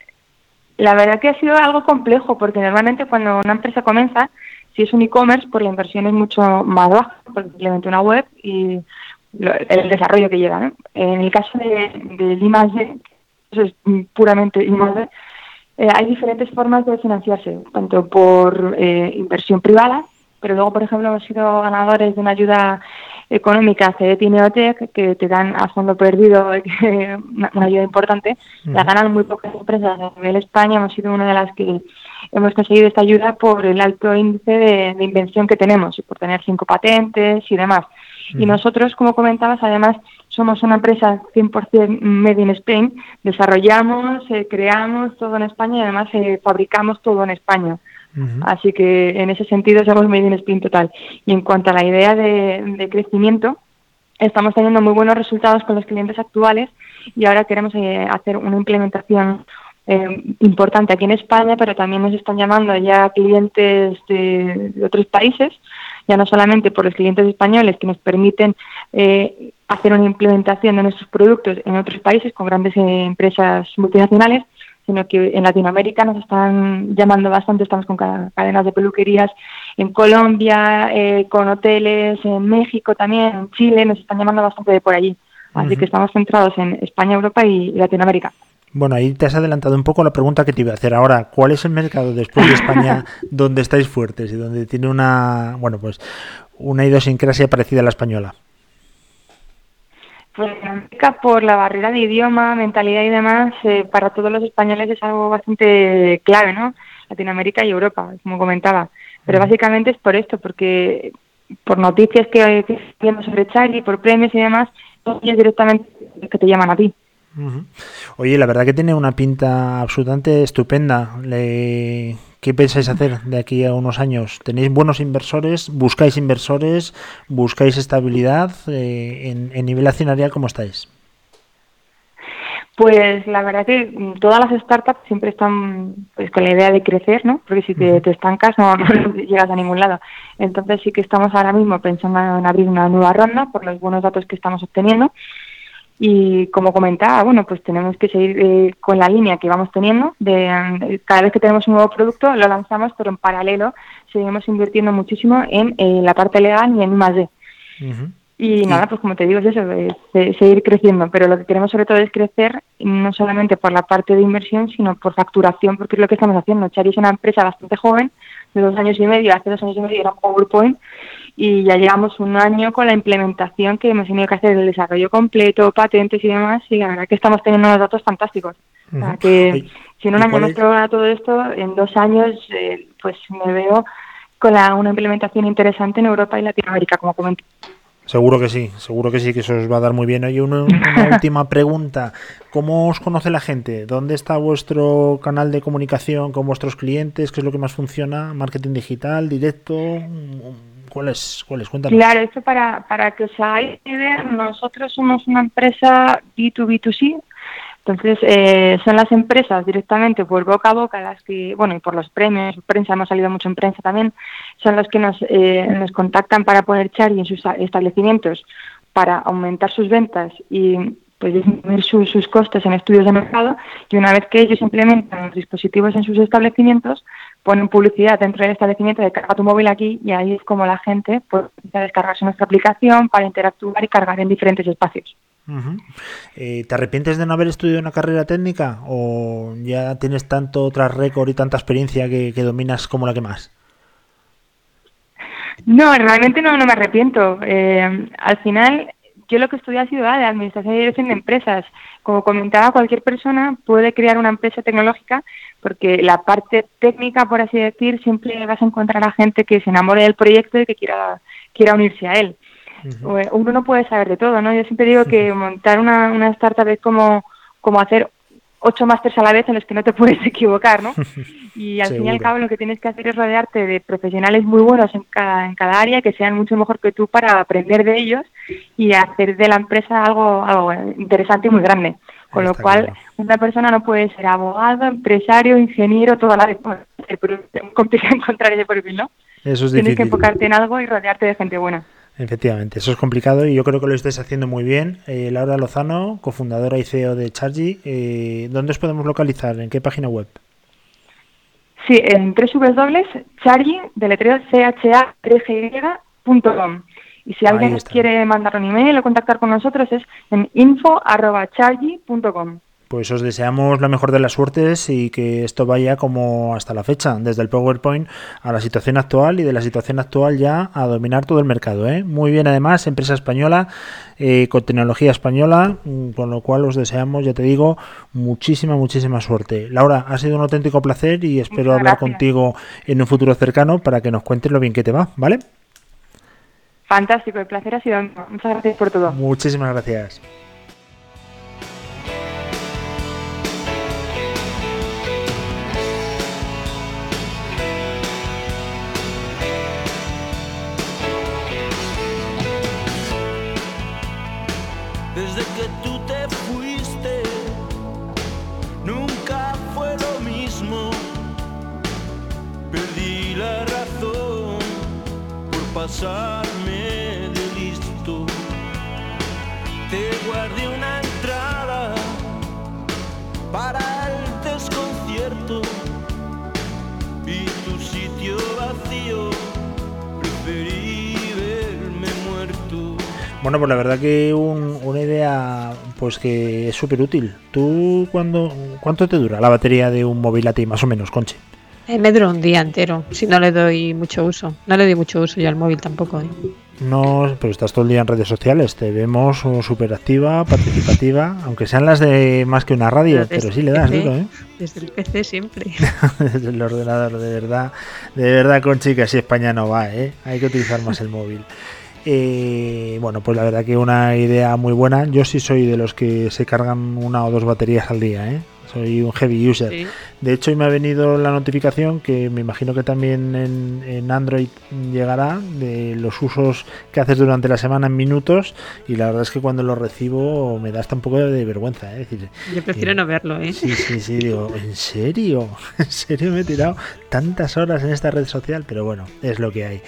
la verdad que ha sido algo complejo, porque normalmente cuando una empresa comienza, si es un e-commerce, pues la inversión es mucho más baja, porque simplemente una web y lo- el desarrollo que lleva. ¿no? En el caso de, del I+D, eso es puramente I+D, eh, hay diferentes formas de financiarse, tanto por eh, inversión privada, pero luego, por ejemplo, hemos sido ganadores de una ayuda económica CEDET y Neotec que te dan a fondo perdido una, una ayuda importante. La ganan muy pocas empresas a nivel España. Hemos sido una de las que hemos conseguido esta ayuda por el alto índice de, de invención que tenemos y por tener cinco patentes y demás. Y nosotros, como comentabas, además somos una empresa 100% made in Spain. Desarrollamos, eh, creamos todo en España y además eh, fabricamos todo en España. Así que en ese sentido somos made in Spain total. Y en cuanto a la idea de, de crecimiento, estamos teniendo muy buenos resultados con los clientes actuales y ahora queremos eh, hacer una implementación eh, importante aquí en España, pero también nos están llamando ya clientes de, de otros países. Ya no solamente por los clientes españoles que nos permiten eh, hacer una implementación de nuestros productos en otros países con grandes eh, empresas multinacionales, sino que en Latinoamérica nos están llamando bastante, estamos con ca- cadenas de peluquerías en Colombia, eh, con hoteles, en México también, en Chile, nos están llamando bastante de por allí. Así que estamos centrados en España, Europa y Latinoamérica. Bueno, ahí te has adelantado un poco la pregunta que te iba a hacer ahora. ¿Cuál es el mercado después de España donde estáis fuertes y donde tiene una, bueno, pues una idiosincrasia parecida a la española? Pues América, por la barrera de idioma, mentalidad y demás, eh, para todos los españoles es algo bastante clave, ¿no? Latinoamérica y Europa, como comentaba. Pero básicamente es por esto, porque por noticias que, viendo sobre Charlie, por premios y demás, son ellos directamente los que te llaman a ti. Ujú. Oye, la verdad que tiene una pinta absolutamente estupenda. Le- ¿Qué pensáis hacer de aquí a unos años? ¿Tenéis buenos inversores? ¿Buscáis inversores? ¿Buscáis estabilidad? Eh, en, en nivel accionarial, ¿cómo estáis? Pues la verdad que mm, todas las startups siempre están pues con la idea de crecer, ¿no? Porque si te, te estancas no, no llegas a ningún lado. Entonces sí que estamos ahora mismo pensando en abrir una nueva ronda por los buenos datos que estamos obteniendo. Y como comentaba, bueno, pues tenemos que seguir eh, con la línea que vamos teniendo. De, eh, cada vez que tenemos un nuevo producto lo lanzamos, pero en paralelo seguimos invirtiendo muchísimo en eh, la parte legal y en I+D. Ujú. Y nada, pues como te digo, es eso, es, eh, seguir creciendo. Pero lo que queremos sobre todo es crecer no solamente por la parte de inversión, sino por facturación, porque es lo que estamos haciendo. Chari es una empresa bastante joven, de dos años y medio, hace dos años y medio era PowerPoint, y ya llevamos un año con la implementación que hemos tenido que hacer el desarrollo completo, patentes y demás, y la verdad que estamos teniendo unos datos fantásticos. O sea, que si en un ¿y año hemos logrado todo esto, en dos años, eh, pues me veo con la, una implementación interesante en Europa y Latinoamérica, como comenté. Seguro que sí, seguro que sí, que eso os va a dar muy bien. Oye, una, una última pregunta. ¿Cómo os conoce la gente? ¿Dónde está vuestro canal de comunicación con vuestros clientes? ¿Qué es lo que más funciona? ¿Marketing digital, directo? ¿Cuál es? ¿Cuál es? Cuéntanos. Claro, esto para, para que os hagáis idea, nosotros somos una empresa B2B2C, entonces eh, son las empresas directamente por boca a boca las que, bueno, y por los premios, prensa, hemos salido mucho en prensa también, son los que nos, eh, nos contactan para poner Charlie en sus establecimientos para aumentar sus ventas y pues disminuir sus, costes en estudios de mercado y una vez que ellos implementan los dispositivos en sus establecimientos, ponen publicidad dentro del establecimiento de carga tu móvil aquí y ahí es como la gente puede descargarse nuestra aplicación para interactuar y cargar en diferentes espacios. Eh, ¿Te arrepientes de no haber estudiado una carrera técnica? ¿O ya tienes tanto tras récord y tanta experiencia que, que dominas como la que más? No, realmente no, no me arrepiento. Eh, al final, yo lo que estudié ha sido ah, de Administración y Dirección de Empresas. Como comentaba, cualquier persona puede crear una empresa tecnológica porque la parte técnica, por así decir, siempre vas a encontrar a gente que se enamore del proyecto y que quiera, quiera unirse a él. Eh, Uno no puede saber de todo, ¿no? Yo siempre digo que montar una, una startup es como, como hacer ocho másters a la vez en los que no te puedes equivocar, ¿no? Y al fin y al cabo lo que tienes que hacer es rodearte de profesionales muy buenos en cada, en cada área, que sean mucho mejor que tú para aprender de ellos y hacer de la empresa algo, algo interesante y muy grande. Con lo cual, claro. una persona no puede ser abogado, empresario, ingeniero, toda la vez. Es complicado encontrar ese perfil, ¿no? Eso es Tienes que enfocarte en algo y rodearte de gente buena. Efectivamente, eso es complicado y yo creo que lo estáis haciendo muy bien. Eh, Laura Lozano, cofundadora y CEO de Chargy, eh, ¿dónde os podemos localizar? ¿En qué página web? Sí, en www.chargy, deletreo CHA3GY.com. Y si alguien quiere mandar un email o contactar con nosotros es en info.chargy.com. Pues os deseamos la mejor de las suertes y que esto vaya como hasta la fecha, desde el PowerPoint a la situación actual y de la situación actual ya a dominar todo el mercado. ¿eh? Muy bien, además, empresa española, eh, con tecnología española, mm, con lo cual os deseamos, ya te digo, muchísima, muchísima suerte. Laura, ha sido un auténtico placer y espero Muchas hablar gracias. contigo en un futuro cercano para que nos cuentes lo bien que te va, ¿vale? Fantástico, el placer ha sido. Muchas gracias por todo. Muchísimas gracias. Pasarme de listo. Te guardé una entrada para el desconcierto y tu sitio vacío preferí muerto. Bueno, pues la verdad que un- una idea pues que es súper útil. ¿Tú cuándo, cuánto te dura la batería de un móvil a ti, más o menos, Conchi? Eh, me dura un día entero, si no le doy mucho uso. No le doy mucho uso yo al móvil tampoco. ¿eh? No, pero estás todo el día en redes sociales. Te vemos súper activa, participativa, aunque sean las de más que una radio, Pero pero sí le das duro, ¿eh? Desde el PC siempre. Desde el ordenador, de verdad. De verdad, Conchi, que así España no va, ¿eh? Hay que utilizar más el móvil. Eh, bueno, pues la verdad que una idea muy buena. Yo sí soy de los que se cargan una o dos baterías al día, ¿eh? Soy un heavy user. Sí. De hecho, hoy me ha venido la notificación que me imagino que también en, en Android llegará de los usos que haces durante la semana en minutos. Y la verdad es que cuando lo recibo me da hasta un poco de vergüenza. ¿eh? Es decir, Yo prefiero eh, no verlo, ¿eh? Sí, sí, sí, digo, ¿en serio? ¿En serio me he tirado tantas horas en esta red social? Pero bueno, es lo que hay.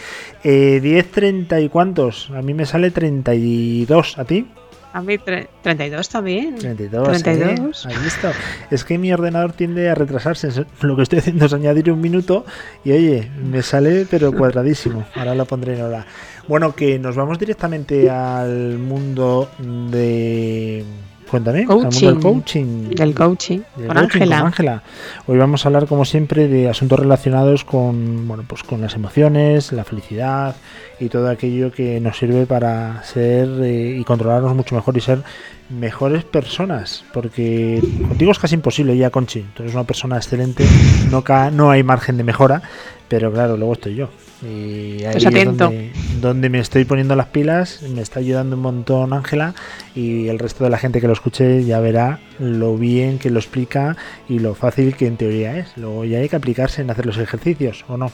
Eh, 10, 30 y cuántos? A mí me sale 32, ¿a ti? A mí tre- 32 también. 32, 32. ¿eh? ¿Has visto? Es que mi ordenador tiende a retrasarse. Lo que estoy haciendo es añadir un minuto y oye, me sale pero cuadradísimo. Ahora lo pondré en hora. Bueno, que nos vamos directamente al mundo de... Cuéntame, al mundo del coaching. Del coaching. Del Con coaching Ángela. con Ángela. Hoy vamos a hablar, como siempre, de asuntos relacionados con, bueno, pues con las emociones, la felicidad y todo aquello que nos sirve para ser eh, y controlarnos mucho mejor y ser mejores personas. Porque contigo es casi imposible ya, Conchi. Tú eres una persona excelente, no, ca- no hay margen de mejora, pero claro, luego estoy yo. Y ahí Pues es atento. donde, donde me estoy poniendo las pilas, me está ayudando un montón Ángela y el resto de la gente que lo escuche ya verá lo bien que lo explica y lo fácil que en teoría es. Luego ya hay que aplicarse en hacer los ejercicios, ¿o no?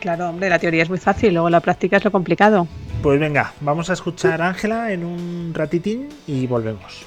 Claro, hombre, la teoría es muy fácil, luego la práctica es lo complicado. Pues venga, vamos a escuchar a Ángela en un ratitín y volvemos.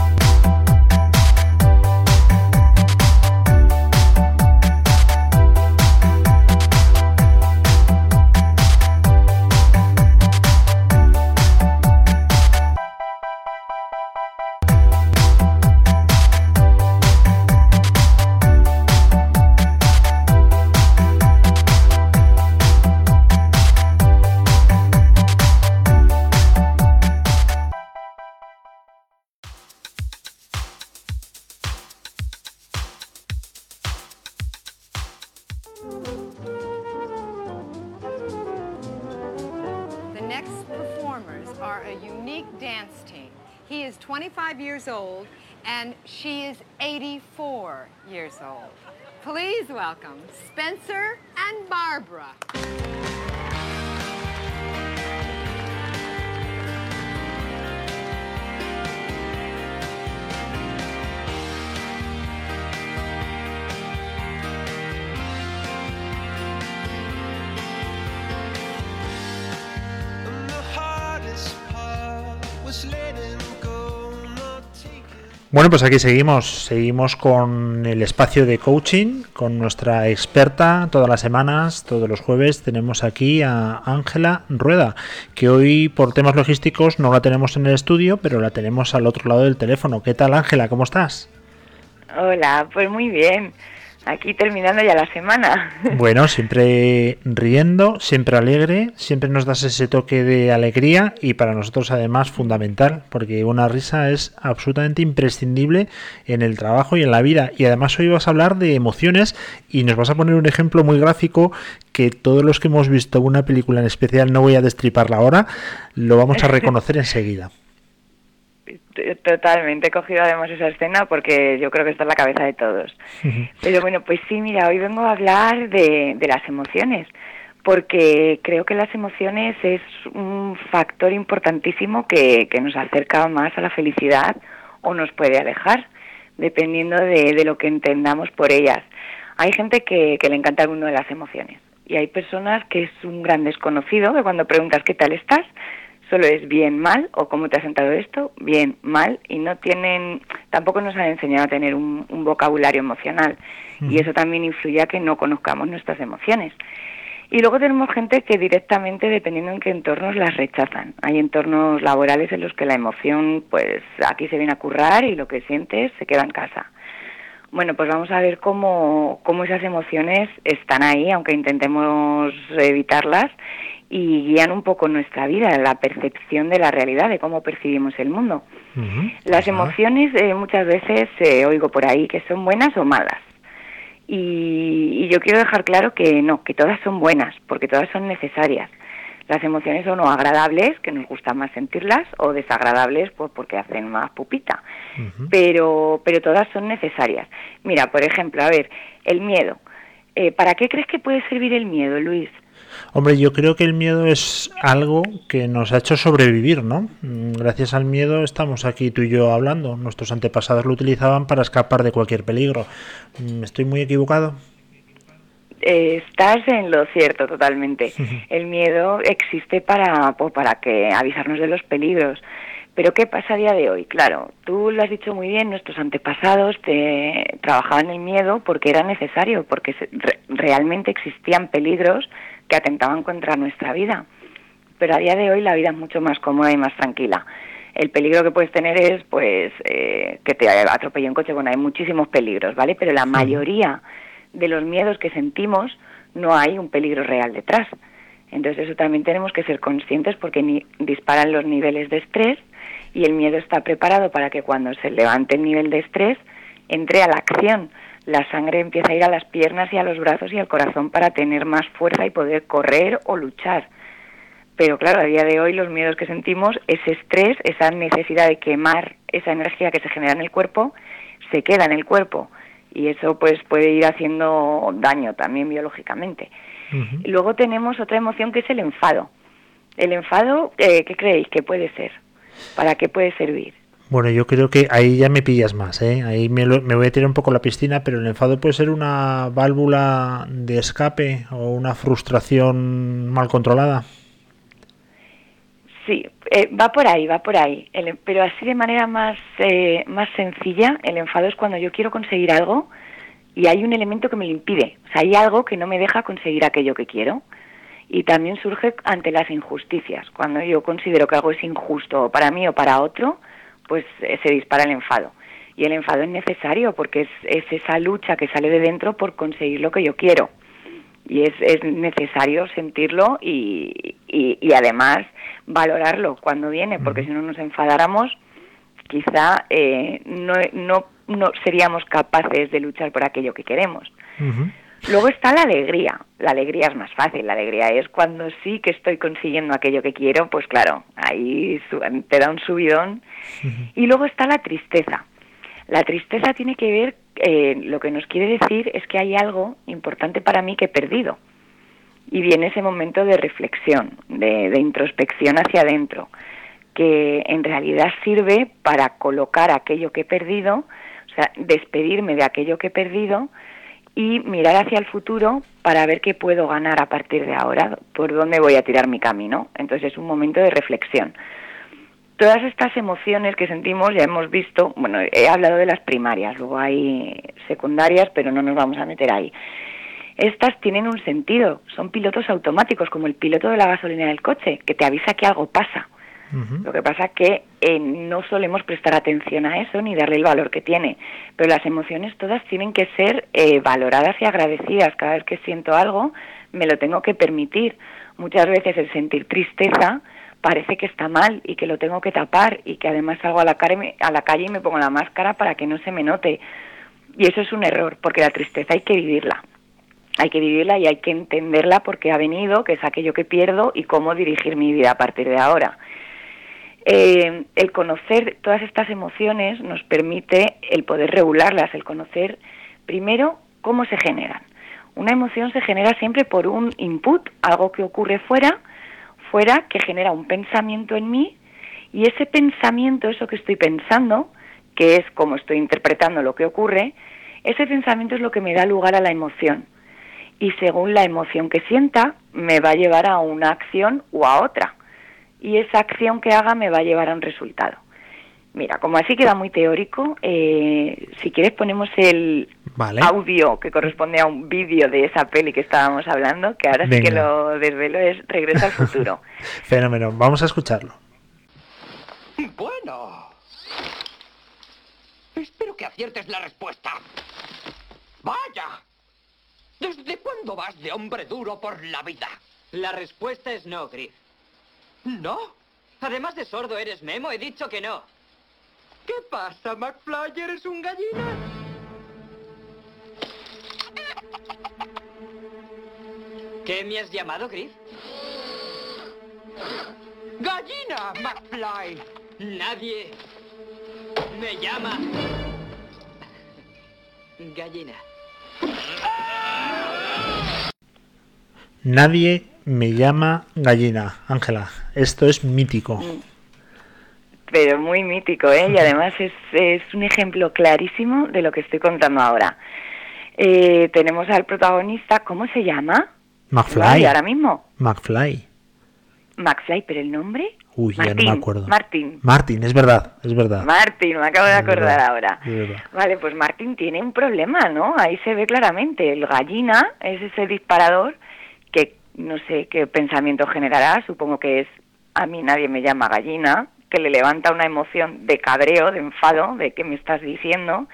25 years old and she is 84 years old. Please welcome Spencer and Barbara. Bueno, pues aquí seguimos, seguimos con el espacio de coaching, con nuestra experta todas las semanas, todos los jueves tenemos aquí a Ángela Rueda, que hoy por temas logísticos no la tenemos en el estudio, pero la tenemos al otro lado del teléfono. ¿Qué tal Ángela? ¿Cómo estás? Hola, pues muy bien. Aquí terminando ya la semana. Bueno, siempre riendo, siempre alegre, siempre nos das ese toque de alegría y para nosotros además fundamental, porque una risa es absolutamente imprescindible en el trabajo y en la vida. Y además hoy vas a hablar de emociones y nos vas a poner un ejemplo muy gráfico que todos los que hemos visto una película en especial, no voy a destriparla ahora, lo vamos a reconocer enseguida. Totalmente, he cogido además esa escena porque yo creo que está en la cabeza de todos. Pero bueno, pues sí, mira, hoy vengo a hablar de, de las emociones, porque creo que las emociones es un factor importantísimo que, que nos acerca más a la felicidad o nos puede alejar. dependiendo de, de lo que entendamos por ellas. Hay gente que, que le encanta el mundo de las emociones y hay personas que es un gran desconocido, que cuando preguntas qué tal estás, solo es bien, mal, o cómo te ha sentado esto, bien, mal, y no tienen, tampoco nos han enseñado a tener un, un vocabulario emocional, y eso también influye a que no conozcamos nuestras emociones. Y luego tenemos gente que directamente, dependiendo en qué entornos, las rechazan. Hay entornos laborales en los que la emoción, pues aquí se viene a currar y lo que sientes se queda en casa. Bueno, pues vamos a ver cómo, cómo esas emociones están ahí, aunque intentemos evitarlas, y guían un poco nuestra vida, la percepción de la realidad, de cómo percibimos el mundo. Las emociones eh, muchas veces eh, oigo por ahí que son buenas o malas. Y, y yo quiero dejar claro que no, que todas son buenas, porque todas son necesarias. Las emociones son o agradables, que nos gusta más sentirlas, o desagradables, pues porque hacen más pupita. Pero, pero todas son necesarias. Mira, por ejemplo, a ver, el miedo. Eh, ¿Para qué crees que puede servir el miedo, Luis? Hombre, yo creo que el miedo es algo que nos ha hecho sobrevivir, ¿no? Mm, Gracias al miedo estamos aquí tú y yo hablando. Nuestros antepasados lo utilizaban para escapar de cualquier peligro. Mm, ¿Estoy muy equivocado? Eh, estás en lo cierto totalmente. El miedo existe para, pues, para que avisarnos de los peligros. Pero ¿qué pasa a día de hoy? Claro, tú lo has dicho muy bien, nuestros antepasados te, trabajaban el miedo porque era necesario, porque se- re- realmente existían peligros que atentaban contra nuestra vida. Pero a día de hoy la vida es mucho más cómoda y más tranquila. El peligro que puedes tener es, pues, eh, que te atropelle un coche. Bueno, hay muchísimos peligros, ¿vale? Pero la mayoría de los miedos que sentimos no hay un peligro real detrás. Entonces eso también tenemos que ser conscientes porque ni- disparan los niveles de estrés y el miedo está preparado para que cuando se levante el nivel de estrés entre a la acción. La sangre empieza a ir a las piernas y a los brazos y al corazón para tener más fuerza y poder correr o luchar. Pero claro, a día de hoy los miedos que sentimos, ese estrés, esa necesidad de quemar esa energía que se genera en el cuerpo, se queda en el cuerpo y eso pues puede ir haciendo daño también biológicamente. Luego tenemos otra emoción que es el enfado. El enfado, eh, ¿qué creéis que puede ser? ¿Para qué puede servir? Bueno, yo creo que ahí ya me pillas más, ¿eh? Ahí me, lo- me voy a tirar un poco la piscina, pero el enfado puede ser una válvula de escape o una frustración mal controlada. Sí, eh, va por ahí, va por ahí. El- pero así de manera más, eh, más sencilla, el enfado es cuando yo quiero conseguir algo y hay un elemento que me lo impide. O sea, hay algo que no me deja conseguir aquello que quiero. Y también surge ante las injusticias. Cuando yo considero que algo es injusto para mí o para otro, pues eh, se dispara el enfado. Y el enfado es necesario porque es, es esa lucha que sale de dentro por conseguir lo que yo quiero y es, es necesario sentirlo y, y, y además valorarlo cuando viene, porque si no nos enfadáramos, quizá eh, no, no, no seríamos capaces de luchar por aquello que queremos. Luego está la alegría. La alegría es más fácil. La alegría es cuando sí que estoy consiguiendo aquello que quiero, pues claro, ahí te da un subidón. Y luego está la tristeza. La tristeza tiene que ver, eh, lo que nos quiere decir es que hay algo importante para mí que he perdido. Y viene ese momento de reflexión, de, de introspección hacia adentro, que en realidad sirve para colocar aquello que he perdido, o sea, despedirme de aquello que he perdido y mirar hacia el futuro para ver qué puedo ganar a partir de ahora, por dónde voy a tirar mi camino. Entonces es un momento de reflexión. Todas estas emociones que sentimos ya hemos visto, bueno, he hablado de las primarias, luego hay secundarias, pero no nos vamos a meter ahí. Estas tienen un sentido, son pilotos automáticos, como el piloto de la gasolina del coche, que te avisa que algo pasa. Lo que pasa que eh, no solemos prestar atención a eso ni darle el valor que tiene, pero las emociones todas tienen que ser eh, valoradas y agradecidas. Cada vez que siento algo, me lo tengo que permitir. Muchas veces el sentir tristeza parece que está mal y que lo tengo que tapar y que además salgo a la, me- a la calle y me pongo la máscara para que no se me note. Y eso es un error, porque la tristeza hay que vivirla. Hay que vivirla y hay que entenderla porque ha venido, que es aquello que pierdo y cómo dirigir mi vida a partir de ahora. Eh, el conocer todas estas emociones nos permite el poder regularlas, el conocer primero cómo se generan. Una emoción se genera siempre por un input, algo que ocurre fuera, fuera que genera un pensamiento en mí y ese pensamiento, eso que estoy pensando, que es como estoy interpretando lo que ocurre, ese pensamiento es lo que me da lugar a la emoción. Y según la emoción que sienta, me va a llevar a una acción o a otra. Y esa acción que haga me va a llevar a un resultado. Mira, como así queda muy teórico, eh, si quieres ponemos el Vale. audio que corresponde a un vídeo de esa peli que estábamos hablando, que ahora sí que lo desvelo, es Regreso al futuro. Fenómeno. Vamos a escucharlo. Bueno. Espero que aciertes la respuesta. ¡Vaya! ¿Desde cuándo vas de hombre duro por la vida? La respuesta es no, Griff. ¿No? Además de sordo, eres Memo, he dicho que no. ¿Qué pasa, McFly? ¿Eres un gallina? ¿Qué me has llamado, Griff? ¡Gallina, McFly! Nadie me llama gallina. Nadie me llama gallina. Ángela, esto es mítico. Pero muy mítico, ¿eh? Y además es, es un ejemplo clarísimo de lo que estoy contando ahora. Eh, tenemos al protagonista, ¿cómo se llama? McFly. Ahora mismo. McFly. McFly, pero el nombre. Uy, ya no me acuerdo. Martín. Martín, es verdad, es verdad. Martín, me acabo de Es acordar verdad, ahora. Vale, pues Martín tiene un problema, ¿no? Ahí se ve claramente. El gallina es ese disparador no sé qué pensamiento generará. Supongo que es a mí nadie me llama gallina, que le levanta una emoción de cabreo, de enfado, de qué me estás diciendo.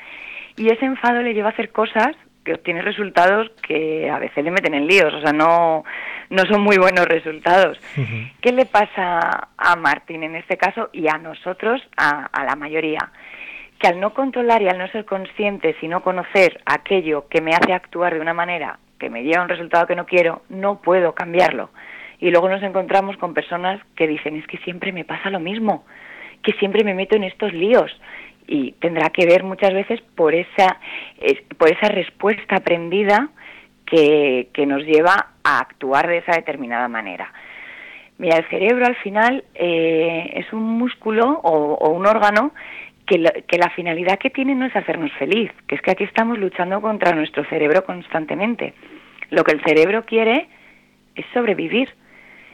Y ese enfado le lleva a hacer cosas que obtiene resultados que a veces le meten en líos. O sea, no, no son muy buenos resultados. ¿Qué le pasa a Martín en este caso y a nosotros, a, a la mayoría? Que al no controlar y al no ser consciente, sino conocer aquello que me hace actuar de una manera que me lleva un resultado que no quiero, no puedo cambiarlo. Y luego nos encontramos con personas que dicen, es que siempre me pasa lo mismo, que siempre me meto en estos líos. Y tendrá que ver muchas veces por esa, es- por esa respuesta aprendida que, que nos lleva a actuar de esa determinada manera. Mira, el cerebro al final eh, es un músculo o, o un órgano que, lo- que la finalidad que tiene no es hacernos feliz, que es que aquí estamos luchando contra nuestro cerebro constantemente. Lo que el cerebro quiere es sobrevivir.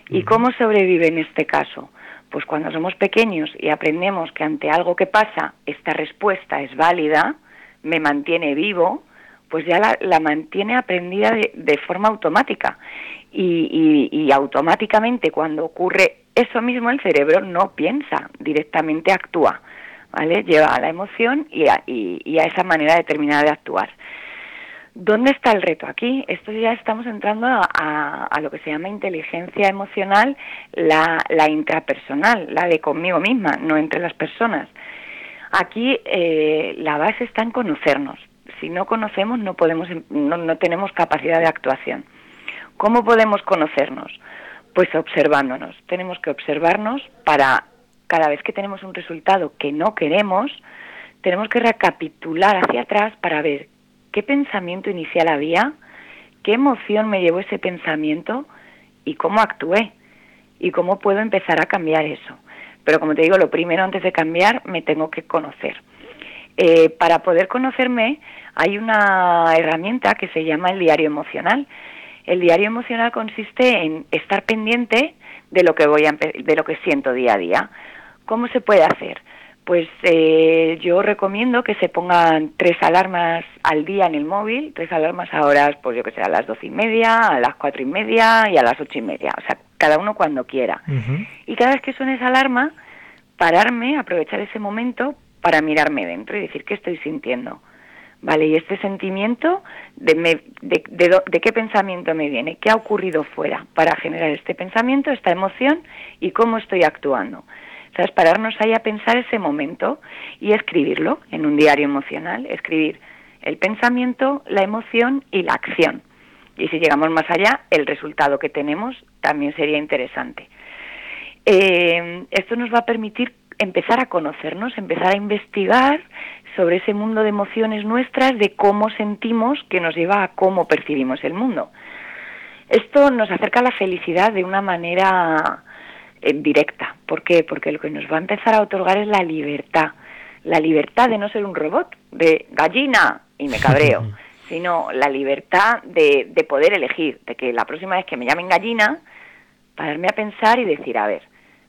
¿Y cómo sobrevive en este caso? Pues cuando somos pequeños y aprendemos que ante algo que pasa esta respuesta es válida, me mantiene vivo, pues ya la, la mantiene aprendida de, de forma automática. Y, y- y automáticamente cuando ocurre eso mismo el cerebro no piensa, directamente actúa, Lleva a la emoción y a, y- a esa manera determinada de actuar. ¿Dónde está el reto aquí? Esto ya estamos entrando a, lo que se llama inteligencia emocional, la, la intrapersonal, la de conmigo misma, no entre las personas. Aquí eh, la base está en conocernos. Si no conocemos, no podemos, em- no, no tenemos capacidad de actuación. ¿Cómo podemos conocernos? Pues observándonos. Tenemos que observarnos para cada vez que tenemos un resultado que no queremos, tenemos que recapitular hacia atrás para ver qué pensamiento inicial había, qué emoción me llevó ese pensamiento y cómo actué y cómo puedo empezar a cambiar eso. Pero como te digo, lo primero antes de cambiar me tengo que conocer. Eh, para poder conocerme hay una herramienta que se llama el diario emocional. El diario emocional consiste en estar pendiente de lo que voy a de lo que siento día a día. ¿Cómo se puede hacer? Pues eh, yo recomiendo que se pongan tres alarmas al día en el móvil, tres alarmas a horas, pues yo que sé, a las doce y media, a las cuatro y media y a las ocho y media, o sea, cada uno cuando quiera. Y cada vez que suene esa alarma, pararme, aprovechar ese momento para mirarme dentro y decir qué estoy sintiendo. Vale, y este sentimiento, de, me- de, de qué pensamiento me viene? ¿Qué ha ocurrido fuera para generar este pensamiento, esta emoción y cómo estoy actuando? ¿Sabes? Pararnos ahí a pensar ese momento y escribirlo en un diario emocional, escribir el pensamiento, la emoción y la acción. Y si llegamos más allá, el resultado que tenemos también sería interesante. Eh, esto nos va a permitir empezar a conocernos, empezar a investigar sobre ese mundo de emociones nuestras, de cómo sentimos, que nos lleva a cómo percibimos el mundo. Esto nos acerca a la felicidad de una manera eh, directa. ¿Por qué? Porque lo que nos va a empezar a otorgar es la libertad. la libertad de no ser un robot, de gallina y me cabreo, sino la libertad de, de poder elegir, de que la próxima vez que me llamen gallina, pararme a pensar y decir, a ver,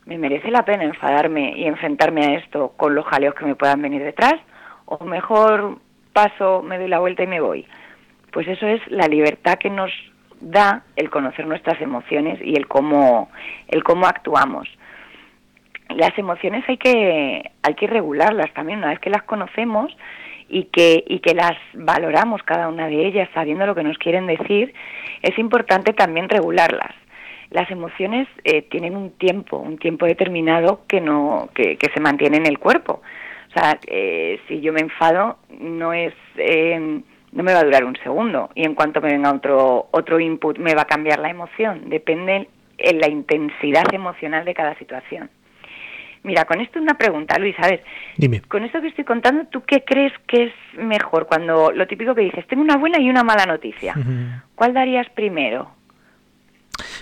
¿me merece la pena enfadarme y enfrentarme a esto con los jaleos que me puedan venir detrás? ¿O mejor paso, me doy la vuelta y me voy? Pues eso es la libertad que nos da el conocer nuestras emociones y el cómo, el cómo actuamos. Las emociones hay que, hay que regularlas también, una vez que las conocemos y que, y que las valoramos cada una de ellas sabiendo lo que nos quieren decir, es importante también regularlas las emociones eh, tienen un tiempo, un tiempo determinado que no que, que se mantiene en el cuerpo. O sea, eh, si yo me enfado no es eh, no me va a durar un segundo y en cuanto me venga otro otro input me va a cambiar la emoción. Depende en la intensidad emocional de cada situación. Mira, con esto una pregunta, Luis, a ver, Dime. con esto que estoy contando, ¿tú qué crees que es mejor cuando lo típico que dices, tengo una buena y una mala noticia? ¿Cuál darías primero?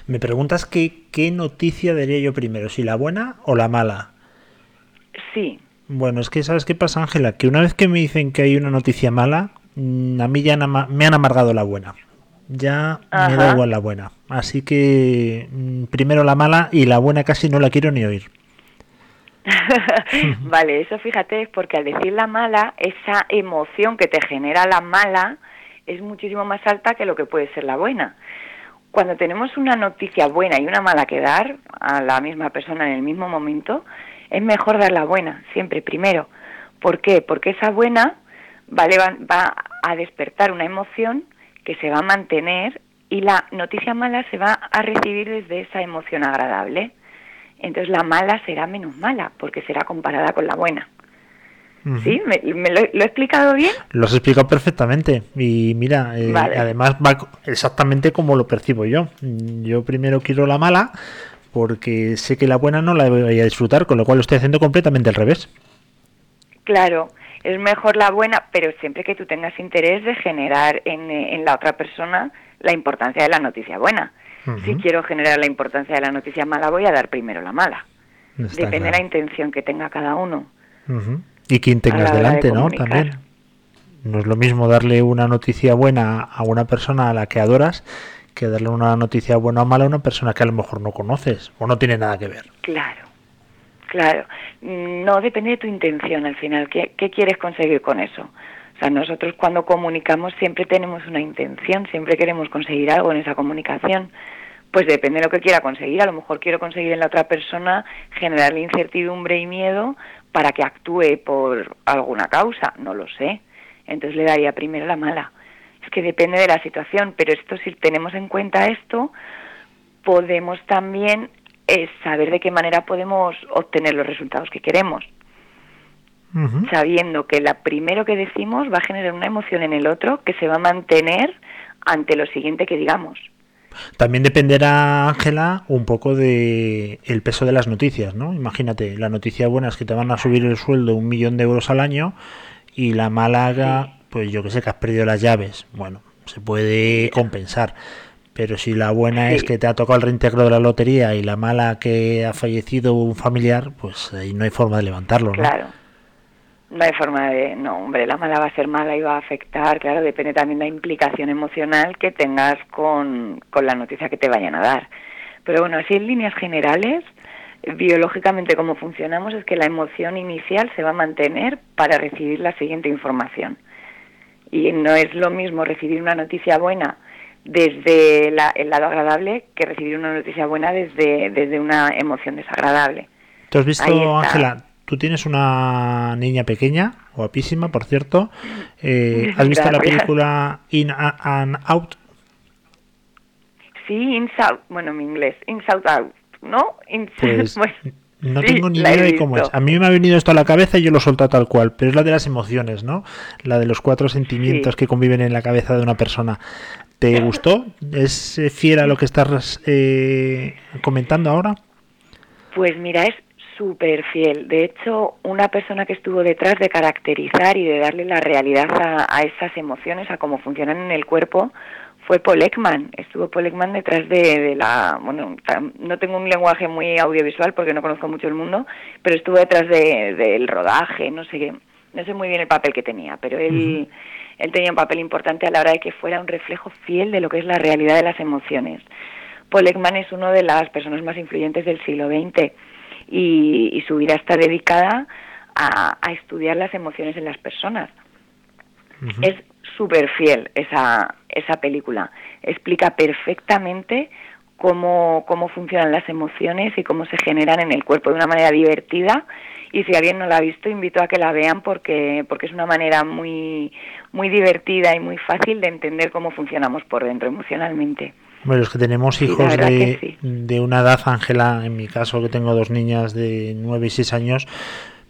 Me preguntas qué, qué noticia daría yo primero, si la buena o la mala. Sí, Bueno, es que ¿sabes qué pasa, Ángela? Que una vez que me dicen que hay una noticia mala, a mí ya me han amargado la buena. Ya me da igual la buena. Así que mm, primero la mala y la buena casi no la quiero ni oír. vale, eso fíjate es porque al decir la mala, esa emoción que te genera la mala es muchísimo más alta que lo que puede ser la buena. Cuando tenemos una noticia buena y una mala que dar a la misma persona en el mismo momento, es mejor dar la buena, siempre primero. ¿Por qué? Porque esa buena va va a despertar una emoción que se va a mantener y la noticia mala se va a recibir desde esa emoción agradable. Entonces la mala será menos mala porque será comparada con la buena. ¿Sí? ¿Me, me lo, lo he explicado bien? Lo has explicado perfectamente. Y mira, eh, Vale. además va exactamente como lo percibo yo. Mm, Yo primero quiero la mala porque sé que la buena no la voy a disfrutar, con lo cual lo estoy haciendo completamente al revés. Claro, es mejor la buena, pero siempre que tú tengas interés de generar en, eh, en la otra persona la importancia de la noticia buena. Si quiero generar la importancia de la noticia mala, voy a dar primero la mala. Está Depende de la intención que tenga cada uno. Y quien tengas de delante, ¿no? También. No es lo mismo darle una noticia buena a una persona a la que adoras que darle una noticia buena o mala a una persona que a lo mejor no conoces o no tiene nada que ver. Claro, claro. No depende de tu intención al final. ¿Qué, qué quieres conseguir con eso? O sea, nosotros cuando comunicamos siempre tenemos una intención, siempre queremos conseguir algo en esa comunicación. Pues depende de lo que quiera conseguir. A lo mejor quiero conseguir en la otra persona generarle incertidumbre y miedo para que actúe por alguna causa. No lo sé. Entonces le daría primero la mala. Es que depende de la situación, pero esto si tenemos en cuenta esto, podemos también eh, saber de qué manera podemos obtener los resultados que queremos, sabiendo que la primero que decimos va a generar una emoción en el otro que se va a mantener ante lo siguiente que digamos. También dependerá, Ángela, un poco de el peso de las noticias, ¿no? Imagínate, la noticia buena es que te van a subir el sueldo un millón de euros al año y la mala, pues yo que sé, que has perdido las llaves. Bueno, se puede compensar. Pero si la buena es que te ha tocado el reintegro de la lotería y la mala que ha fallecido un familiar, pues ahí no hay forma de levantarlo, ¿no? Claro. No hay forma de... No, hombre, la mala va a ser mala y va a afectar, claro, depende también de la implicación emocional que tengas con, con la noticia que te vayan a dar. Pero bueno, así en líneas generales, biológicamente como funcionamos es que la emoción inicial se va a mantener para recibir la siguiente información. Y no es lo mismo recibir una noticia buena desde la- el lado agradable que recibir una noticia buena desde, desde una emoción desagradable. ¿Tú has visto. Ángela? Tú tienes una niña pequeña, guapísima, por cierto. Eh, ¿Has visto la película In and Out? Sí, Inside Out, bueno, mi inglés, Inside Out, ¿no? Ins- Pues bueno, no sí, tengo ni idea de cómo es. A mí me ha venido esto a la cabeza y yo lo suelto tal cual, pero es la de las emociones, ¿no? La de los cuatro sentimientos Sí. que conviven en la cabeza de una persona. ¿Te gustó? ¿Es eh, fiel a lo que estás eh, comentando ahora? Pues mira, es súper fiel. De hecho, una persona que estuvo detrás de caracterizar y de darle la realidad a, a esas emociones, a cómo funcionan en el cuerpo, fue Paul Ekman. Estuvo Paul Ekman detrás de, de la... Bueno, no tengo un lenguaje muy audiovisual porque no conozco mucho el mundo, pero estuvo detrás de- del rodaje, no sé. No sé muy bien el papel que tenía, pero él, él tenía un papel importante a la hora de que fuera un reflejo fiel de lo que es la realidad de las emociones. Paul Ekman es una de las personas más influyentes del siglo XX y, y su vida está dedicada a, a estudiar las emociones en las personas. Es súper fiel esa, esa película. Explica perfectamente cómo, cómo funcionan las emociones y cómo se generan en el cuerpo de una manera divertida. Y si alguien no la ha visto, invito a que la vean porque, porque es una manera muy, muy divertida y muy fácil de entender cómo funcionamos por dentro emocionalmente. Bueno, los que tenemos hijos de, sí. de una edad, Ángela, en mi caso que tengo dos niñas de 9 y 6 años,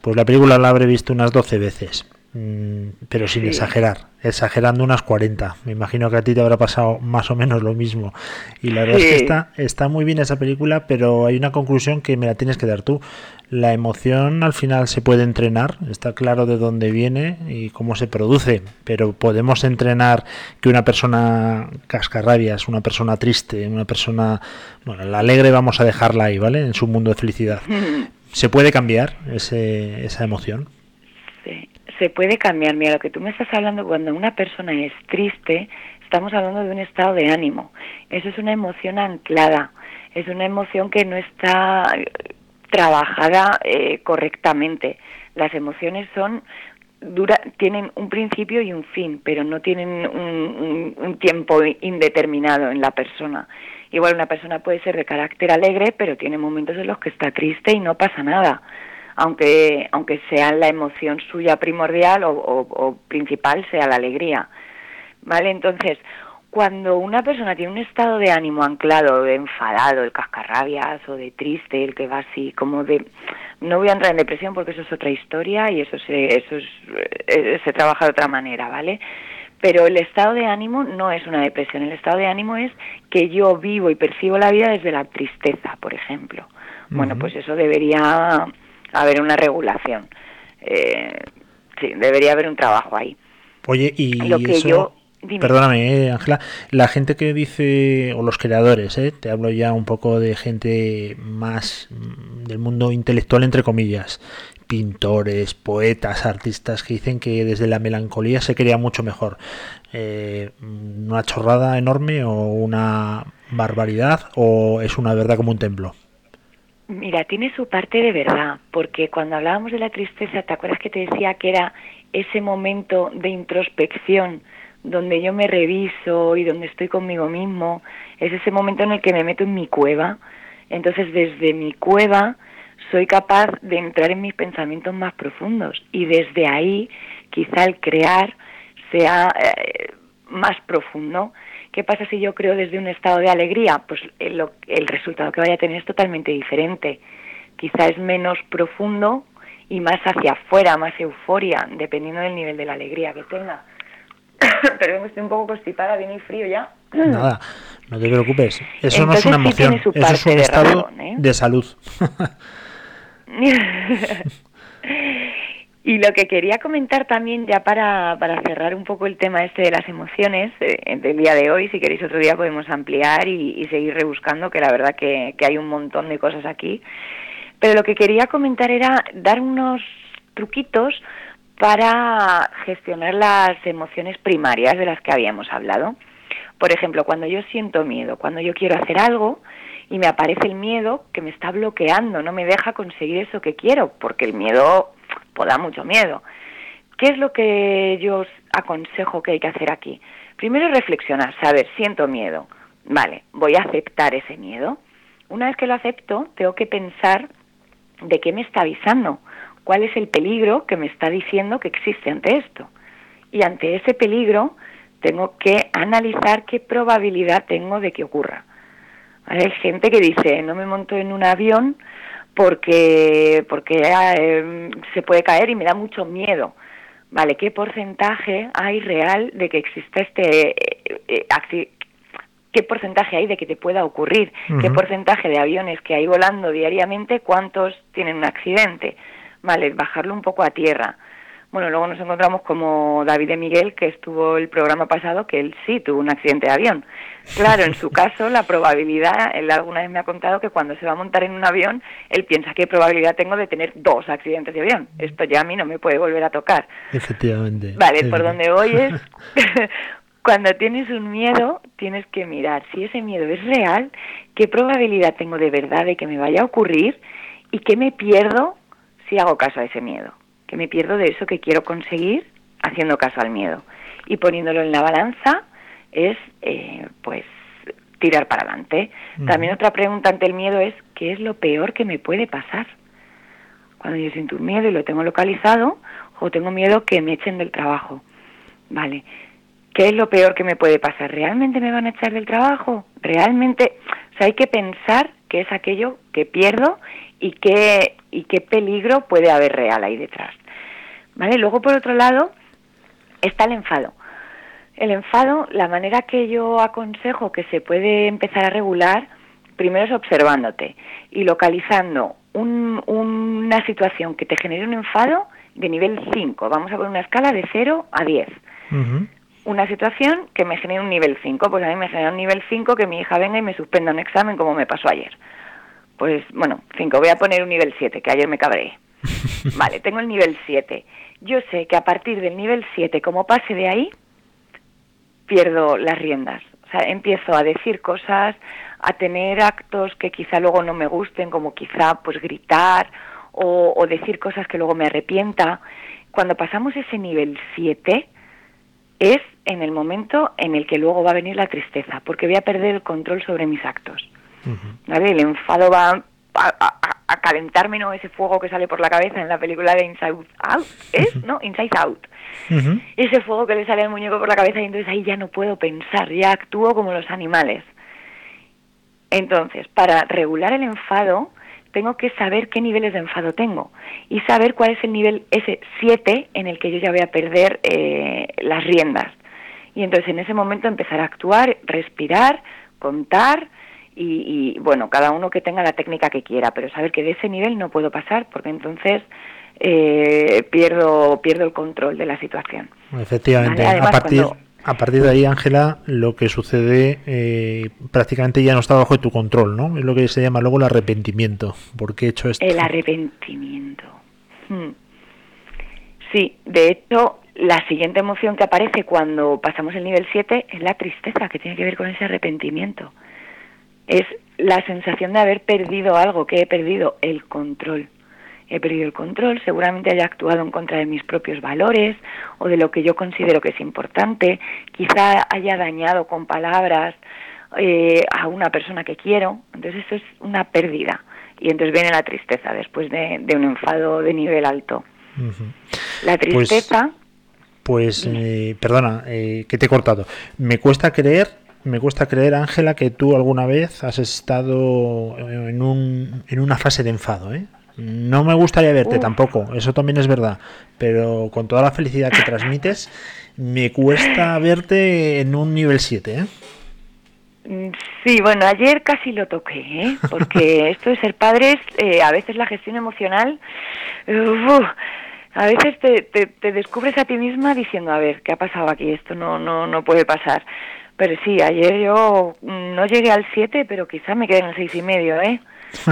pues la película la habré visto unas 12 veces, pero sin Sí. exagerar, exagerando unas 40. Me imagino que a ti te habrá pasado más o menos lo mismo. Y la verdad es que está, está muy bien esa película, pero hay una conclusión que me la tienes que dar tú. La emoción al final se puede entrenar, está claro de dónde viene y cómo se produce, pero podemos entrenar que una persona cascarrabias, una persona triste, una persona, bueno, la alegre vamos a dejarla ahí, ¿vale? En su mundo de felicidad. ¿Se puede cambiar ese, esa emoción? Sí, se puede cambiar. Mira, lo que tú me estás hablando, cuando una persona es triste, estamos hablando de un estado de ánimo. Eso es una emoción anclada, es una emoción que no está eh, trabajada eh, correctamente. Las emociones son dura, tienen un principio y un fin, pero no tienen un, tiempo indeterminado en la persona. Igual una persona puede ser de carácter alegre, pero tiene momentos en los que está triste y no pasa nada aunque aunque sea la emoción suya primordial o, o- o principal sea la alegría vale entonces cuando una persona tiene un estado de ánimo anclado de enfadado el cascarrabias o de triste el que va así como de no voy a entrar en depresión porque eso es otra historia y eso se eso es, eh, se trabaja de otra manera vale pero el estado de ánimo no es una depresión el estado de ánimo es que yo vivo y percibo la vida desde la tristeza por ejemplo. Bueno, pues eso debería haber una regulación. Eh, sí, debería haber un trabajo ahí. Oye, y Lo que eso, yo- dime. perdóname, eh, Ángela, la gente que dice, o los creadores, eh, te hablo ya un poco de gente más mm, del mundo intelectual, entre comillas, pintores, poetas, artistas, que dicen que desde la melancolía se crea mucho mejor. Eh, ¿Una chorrada enorme o una barbaridad o es una verdad como un templo? Mira, tiene su parte de verdad, porque cuando hablábamos de la tristeza, ¿te acuerdas que te decía que era ese momento de introspección donde yo me reviso y donde estoy conmigo mismo? Es ese momento en el que me meto en mi cueva. Entonces, desde mi cueva soy capaz de entrar en mis pensamientos más profundos y desde ahí quizá el crear sea eh, más profundo. ¿Qué pasa si yo creo desde un estado de alegría? Pues el, lo- el resultado que vaya a tener es totalmente diferente. Quizá es menos profundo y más hacia afuera, más euforia, dependiendo del nivel de la alegría que tenga. Perdón, estoy un poco constipada, viene el frío ya. Nada, no te preocupes. Eso no es una emoción, eso es un de estado razón, ¿eh? de salud. y lo que quería comentar también, ya para, para cerrar un poco el tema este de las emociones, eh, del día de hoy, si queréis otro día podemos ampliar y, seguir rebuscando, que la verdad que, que hay un montón de cosas aquí. Pero lo que quería comentar era dar unos truquitos para gestionar las emociones primarias de las que habíamos hablado. Por ejemplo, cuando yo siento miedo, cuando yo quiero hacer algo y me aparece el miedo que me está bloqueando, no me deja conseguir eso que quiero, porque el miedo pues, da mucho miedo. ¿Qué es lo que yo os aconsejo que hay que hacer aquí? Primero reflexionar, saber, siento miedo. Vale, voy a aceptar ese miedo. Una vez que lo acepto, tengo que pensar de qué me está avisando, cuál es el peligro que me está diciendo que existe ante esto. Y ante ese peligro tengo que analizar qué probabilidad tengo de que ocurra. Hay gente que dice, no me monto en un avión porque, porque eh, se puede caer y me da mucho miedo. Vale, ¿qué porcentaje hay real de que exista este eh, eh, qué porcentaje hay de que te pueda ocurrir, qué porcentaje de aviones que hay volando diariamente, cuántos tienen un accidente, vale, bajarlo un poco a tierra. Bueno, luego nos encontramos como David de Miguel, que estuvo el programa pasado, que él sí tuvo un accidente de avión. Claro, en su caso, la probabilidad, él alguna vez me ha contado que cuando se va a montar en un avión, él piensa qué probabilidad tengo de tener dos accidentes de avión. Esto ya a mí no me puede volver a tocar. Efectivamente. Vale, por donde voy es cuando tienes un miedo, tienes que mirar si ese miedo es real, qué probabilidad tengo de verdad de que me vaya a ocurrir y qué me pierdo si hago caso a ese miedo, que me pierdo de eso que quiero conseguir haciendo caso al miedo. Y poniéndolo en la balanza es, eh, pues, tirar para adelante. También otra pregunta ante el miedo es, ¿qué es lo peor que me puede pasar? Cuando yo siento un miedo y lo tengo localizado, o tengo miedo que me echen del trabajo. Vale, ¿qué es lo peor que me puede pasar? ¿Realmente me van a echar del trabajo? ¿Realmente? O sea, hay que pensar qué es aquello que pierdo y qué, y qué peligro puede haber real ahí detrás. ¿Vale? Luego, por otro lado, está el enfado. El enfado, la manera que yo aconsejo que se puede empezar a regular, primero es observándote y localizando un- una situación que te genere un enfado de nivel 5. Vamos a poner una escala de 0 a 10. Una situación que me genere un nivel 5. Pues a mí me genera un nivel 5 que mi hija venga y me suspenda un examen como me pasó ayer. Pues bueno, 5. Voy a poner un nivel 7, que ayer me cabré. Vale, tengo el nivel 7. Yo sé que a partir del nivel 7, como pase de ahí, pierdo las riendas. O sea, empiezo a decir cosas, a tener actos que quizá luego no me gusten, como quizá pues gritar o, o decir cosas que luego me arrepienta. Cuando pasamos ese nivel 7 es en el momento en el que luego va a venir la tristeza, porque voy a perder el control sobre mis actos. ¿vale? El enfado va a, a- a calentarme, ¿no? Ese fuego que sale por la cabeza en la película de Inside Out, ¿es? ¿No? Inside Out. Ese fuego que le sale al muñeco por la cabeza y entonces ahí ya no puedo pensar, ya actúo como los animales. Entonces, para regular el enfado, tengo que saber qué niveles de enfado tengo y saber cuál es el nivel ese 7 en el que yo ya voy a perder eh, las riendas. Y entonces en ese momento empezar a actuar, respirar, contar y, y, bueno, cada uno que tenga la técnica que quiera, pero saber que de ese nivel no puedo pasar porque entonces eh, pierdo, pierdo el control de la situación. Efectivamente, Vale, además, a, partir, cuando- a partir de ahí, Ángela, lo que sucede eh, prácticamente ya no está bajo tu control, ¿no? Es lo que se llama luego el arrepentimiento. ¿Por qué he hecho esto? El arrepentimiento. Hmm. Sí, de hecho, la siguiente emoción que aparece cuando pasamos el nivel 7 es la tristeza, que tiene que ver con ese arrepentimiento. Es la sensación de haber perdido algo, que he perdido el control. He perdido el control, seguramente haya actuado en contra de mis propios valores o de lo que yo considero que es importante, quizá haya dañado con palabras eh, a una persona que quiero, entonces eso es una pérdida. Y entonces viene la tristeza después de, de un enfado de nivel alto. La Pues- tristeza, Pues, eh, perdona, eh, que te he cortado. Me cuesta creer, me cuesta creer, Ángela, que tú alguna vez has estado en, un, en una fase de enfado, ¿eh? No me gustaría verte Uf. tampoco, eso también es verdad, pero con toda la felicidad que transmites, me cuesta verte en un nivel 7, ¿eh? Mm, Sí, bueno, ayer casi lo toqué, ¿eh? porque esto de ser padres, eh, a veces la gestión emocional, a veces te, te, te descubres a ti misma diciendo, a ver, ¿qué ha pasado aquí? Esto no, no, no puede pasar. Pero sí, ayer yo mm, no llegué al 7, pero quizá me quedé en el seis y medio, ¿eh?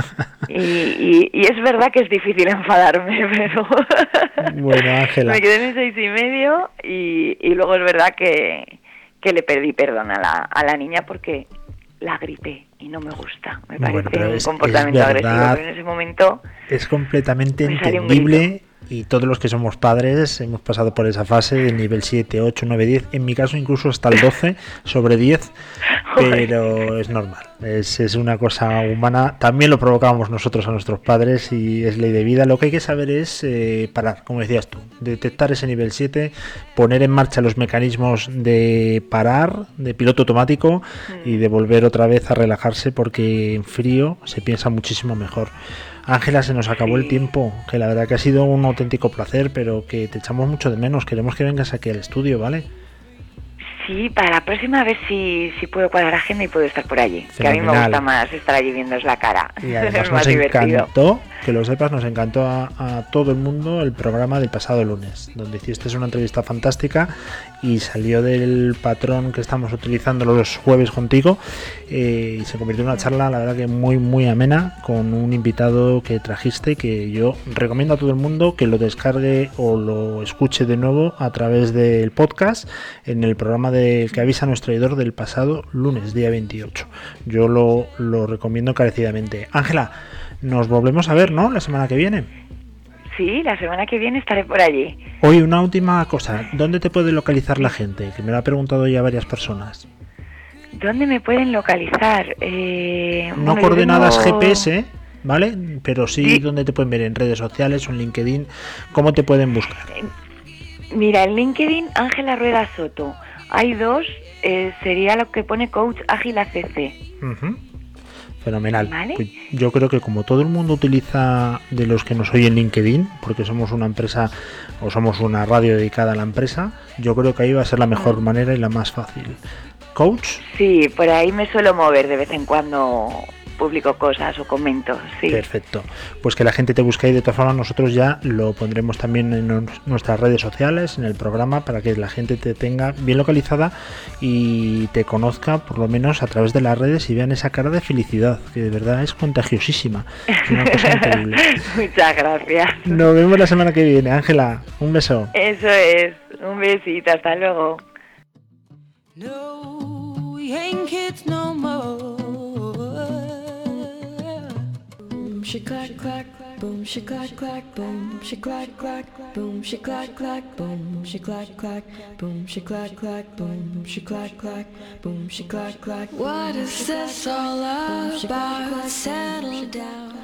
Y, y, y es verdad que es difícil enfadarme, pero Bueno, Ángela. me quedé en el seis y medio y, y luego es verdad que, que le pedí perdón a la, a la niña porque la grité y no me gusta. Me parece Bueno, un es comportamiento agresivo. Pero en ese momento Es completamente entendible y todos los que somos padres hemos pasado por esa fase del nivel 7, 8, 9, 10, en mi caso incluso hasta el 12 sobre 10, pero es normal, es, es una cosa humana, también lo provocamos nosotros a nuestros padres y es ley de vida, lo que hay que saber es eh, parar, como decías tú, detectar ese nivel 7, poner en marcha los mecanismos de parar, de piloto automático y de volver otra vez a relajarse porque en frío se piensa muchísimo mejor. Ángela, se nos acabó el tiempo, que la verdad que ha sido un auténtico placer, pero que te echamos mucho de menos. Queremos que vengas aquí al estudio, ¿vale? sí, para la próxima a ver si, si puedo cuadrar agenda y puedo estar por allí. Que a mí me gusta más estar allí viéndoos la cara. Y además es más nos divertido. encantó que lo sepas, nos encantó a, a todo el mundo el programa del pasado lunes, donde hiciste una entrevista fantástica y salió del patrón que estamos utilizando los jueves contigo eh, y se convirtió en una charla, la verdad que muy, muy amena, con un invitado que trajiste que yo recomiendo a todo el mundo que lo descargue o lo escuche de nuevo a través del podcast en el programa del que avisa nuestro traidor del pasado lunes, día 28. Yo lo, lo recomiendo encarecidamente. Ángela, nos volvemos a ver, ¿no? La semana que viene. Sí, la semana que viene estaré por allí. Oye, una última cosa. ¿Dónde te puede localizar la gente? Que me lo ha preguntado ya varias personas. ¿Dónde me pueden localizar? Eh, No bueno, coordenadas tengo- GPS, ¿vale? Pero sí, Sí. donde te pueden ver en redes sociales o en LinkedIn. ¿Cómo te pueden buscar? Mira, en LinkedIn, Ángela Rueda Soto. Hay dos, eh, sería lo que pone Coach Ágil ACC. Ujú. Fenomenal. Vale. Pues yo creo que como todo el mundo utiliza de los que nos oyen LinkedIn, porque somos una empresa o somos una radio dedicada a la empresa, yo creo que ahí va a ser la mejor manera y la más fácil. Coach, Sí, por ahí me suelo mover de vez en cuando, publico cosas o comento, sí. Perfecto. Pues que la gente te busque ahí. De todas formas, nosotros ya lo pondremos también en nuestras redes sociales, en el programa, para que la gente te tenga bien localizada y te conozca, por lo menos a través de las redes, y vean esa cara de felicidad, que de verdad es contagiosísima. Es una cosa increíble. Muchas gracias. Nos vemos la semana que viene. Ángela, un beso. Eso es. Un besito, hasta luego. No, we ain't kids no more. She clack clack, boom, she clack clack, boom, she clack clack, boom, she clack clack, boom, she clack clack, boom, she clack clack, boom, she clack clack, boom, she clack clack. What is this all about? Settle down.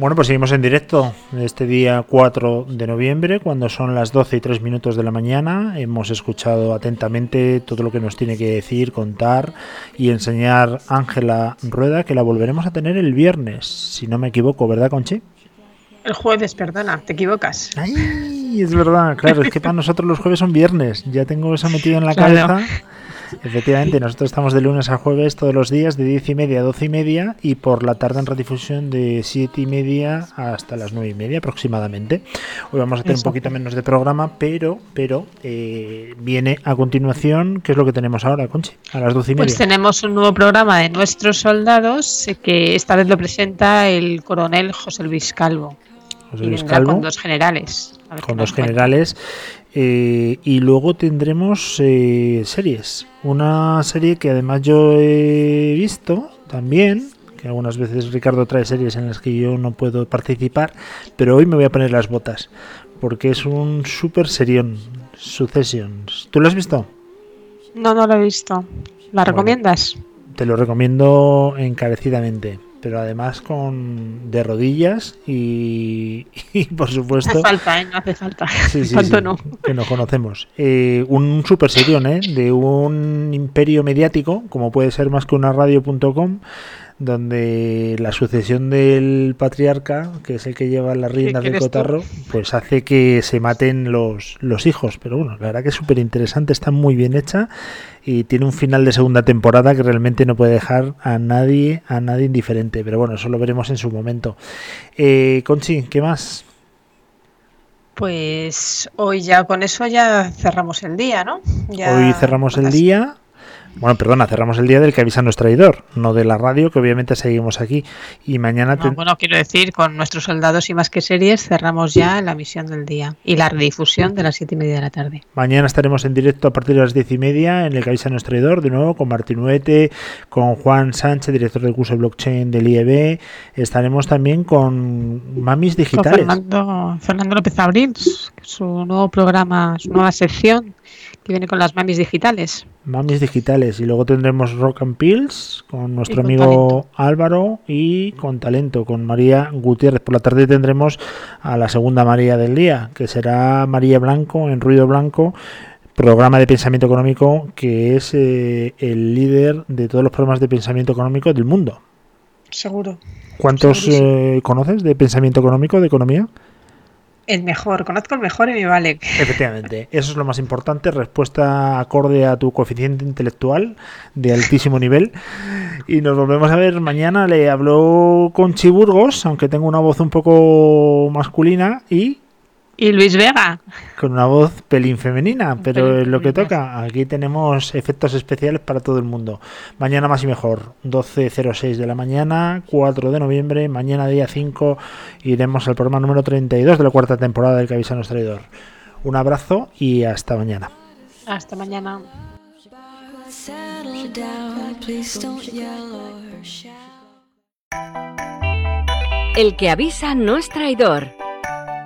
Bueno, pues seguimos en directo este día 4 de noviembre, cuando son las 12 y 3 minutos de la mañana. Hemos escuchado atentamente todo lo que nos tiene que decir, contar y enseñar Ángela Rueda, que la volveremos a tener el viernes, si no me equivoco, ¿verdad, Conchi? El jueves, perdona, te equivocas. Ay, es verdad, claro, es que para nosotros los jueves son viernes. Ya tengo eso metido en la Claro. Efectivamente, nosotros estamos de lunes a jueves todos los días de 10 y media a 12 y media y por la tarde en redifusión de 7 y media hasta las 9 y media aproximadamente. Hoy vamos a tener un poquito menos de programa, pero pero eh, viene a continuación, ¿qué es lo que tenemos ahora, Conchi? A las 12 y media. Pues tenemos un nuevo programa de nuestros soldados eh, que esta vez lo presenta el coronel José Luis Calvo. José y Luis vendrá Calvo. con dos generales. A ver con dos generales. eh, y luego tendremos eh, series. Una serie que además yo he visto también. Que algunas veces Ricardo trae series en las que yo no puedo participar. Pero hoy me voy a poner las botas. Porque es un super serión. Successions. ¿Tú lo has visto? No, no lo he visto. ¿La recomiendas? Te lo recomiendo encarecidamente. Pero además con de rodillas y, y por No supuesto hace falta, ¿eh? No hace falta. Sí, sí, Tanto sí, no. que nos conocemos. Eh, un super serión, ¿eh? De un imperio mediático, como puede ser más que una radio.com, donde la sucesión del patriarca, que es el que lleva las riendas del tú? cotarro, pues hace que se maten los, los hijos. Pero bueno, la verdad que es súper interesante, está muy bien hecha y tiene un final de segunda temporada que realmente no puede dejar a nadie, a nadie indiferente. Pero bueno, eso lo veremos en su momento. Eh, Conchi, ¿qué más? Pues hoy ya con eso ya cerramos el día, ¿no? Ya Hoy cerramos el las- día. Bueno, perdona, cerramos el día del que avisa nuestro traidor, no de la radio, que obviamente seguimos aquí. Y mañana No, ten- bueno, quiero decir, con nuestros soldados y más que series cerramos ya la misión del día y la redifusión de las siete y media de la tarde. mañana estaremos en directo a partir de las diez y media en el que avisa nuestro traidor, de nuevo con Martín Huete, con Juan Sánchez, director del curso de blockchain del IEB. Estaremos también con Mamis Con Digitales. Fernando, Fernando López Abril, su nuevo programa, su nueva sección que viene con las mamis digitales. Mamis Digitales. Y luego tendremos Rock and Pills con nuestro con amigo Álvaro y con talento, con María Gutiérrez. Por la tarde tendremos a la segunda María del día, que será María Blanco en Ruido Blanco, programa de pensamiento económico que es eh, el líder de todos los programas de pensamiento económico del mundo. Seguro. ¿Cuántos eh, conoces de pensamiento económico, de economía? El mejor, conozco el mejor y me vale. Efectivamente, eso es lo más importante, respuesta acorde a tu coeficiente intelectual de altísimo nivel. Y nos volvemos a ver mañana. Le habló con Chiburgos, aunque tengo una voz un poco masculina y Y Luis Vega. con una voz pelín femenina, pero pelín es lo que toca. Aquí tenemos efectos especiales para todo el mundo. Mañana más y mejor, 12.06 de la mañana, 4 de noviembre, mañana día 5 iremos al programa número 32 de la cuarta temporada del Cavisano Traidor. Un abrazo y hasta mañana. Hasta mañana. El que avisa no es traidor.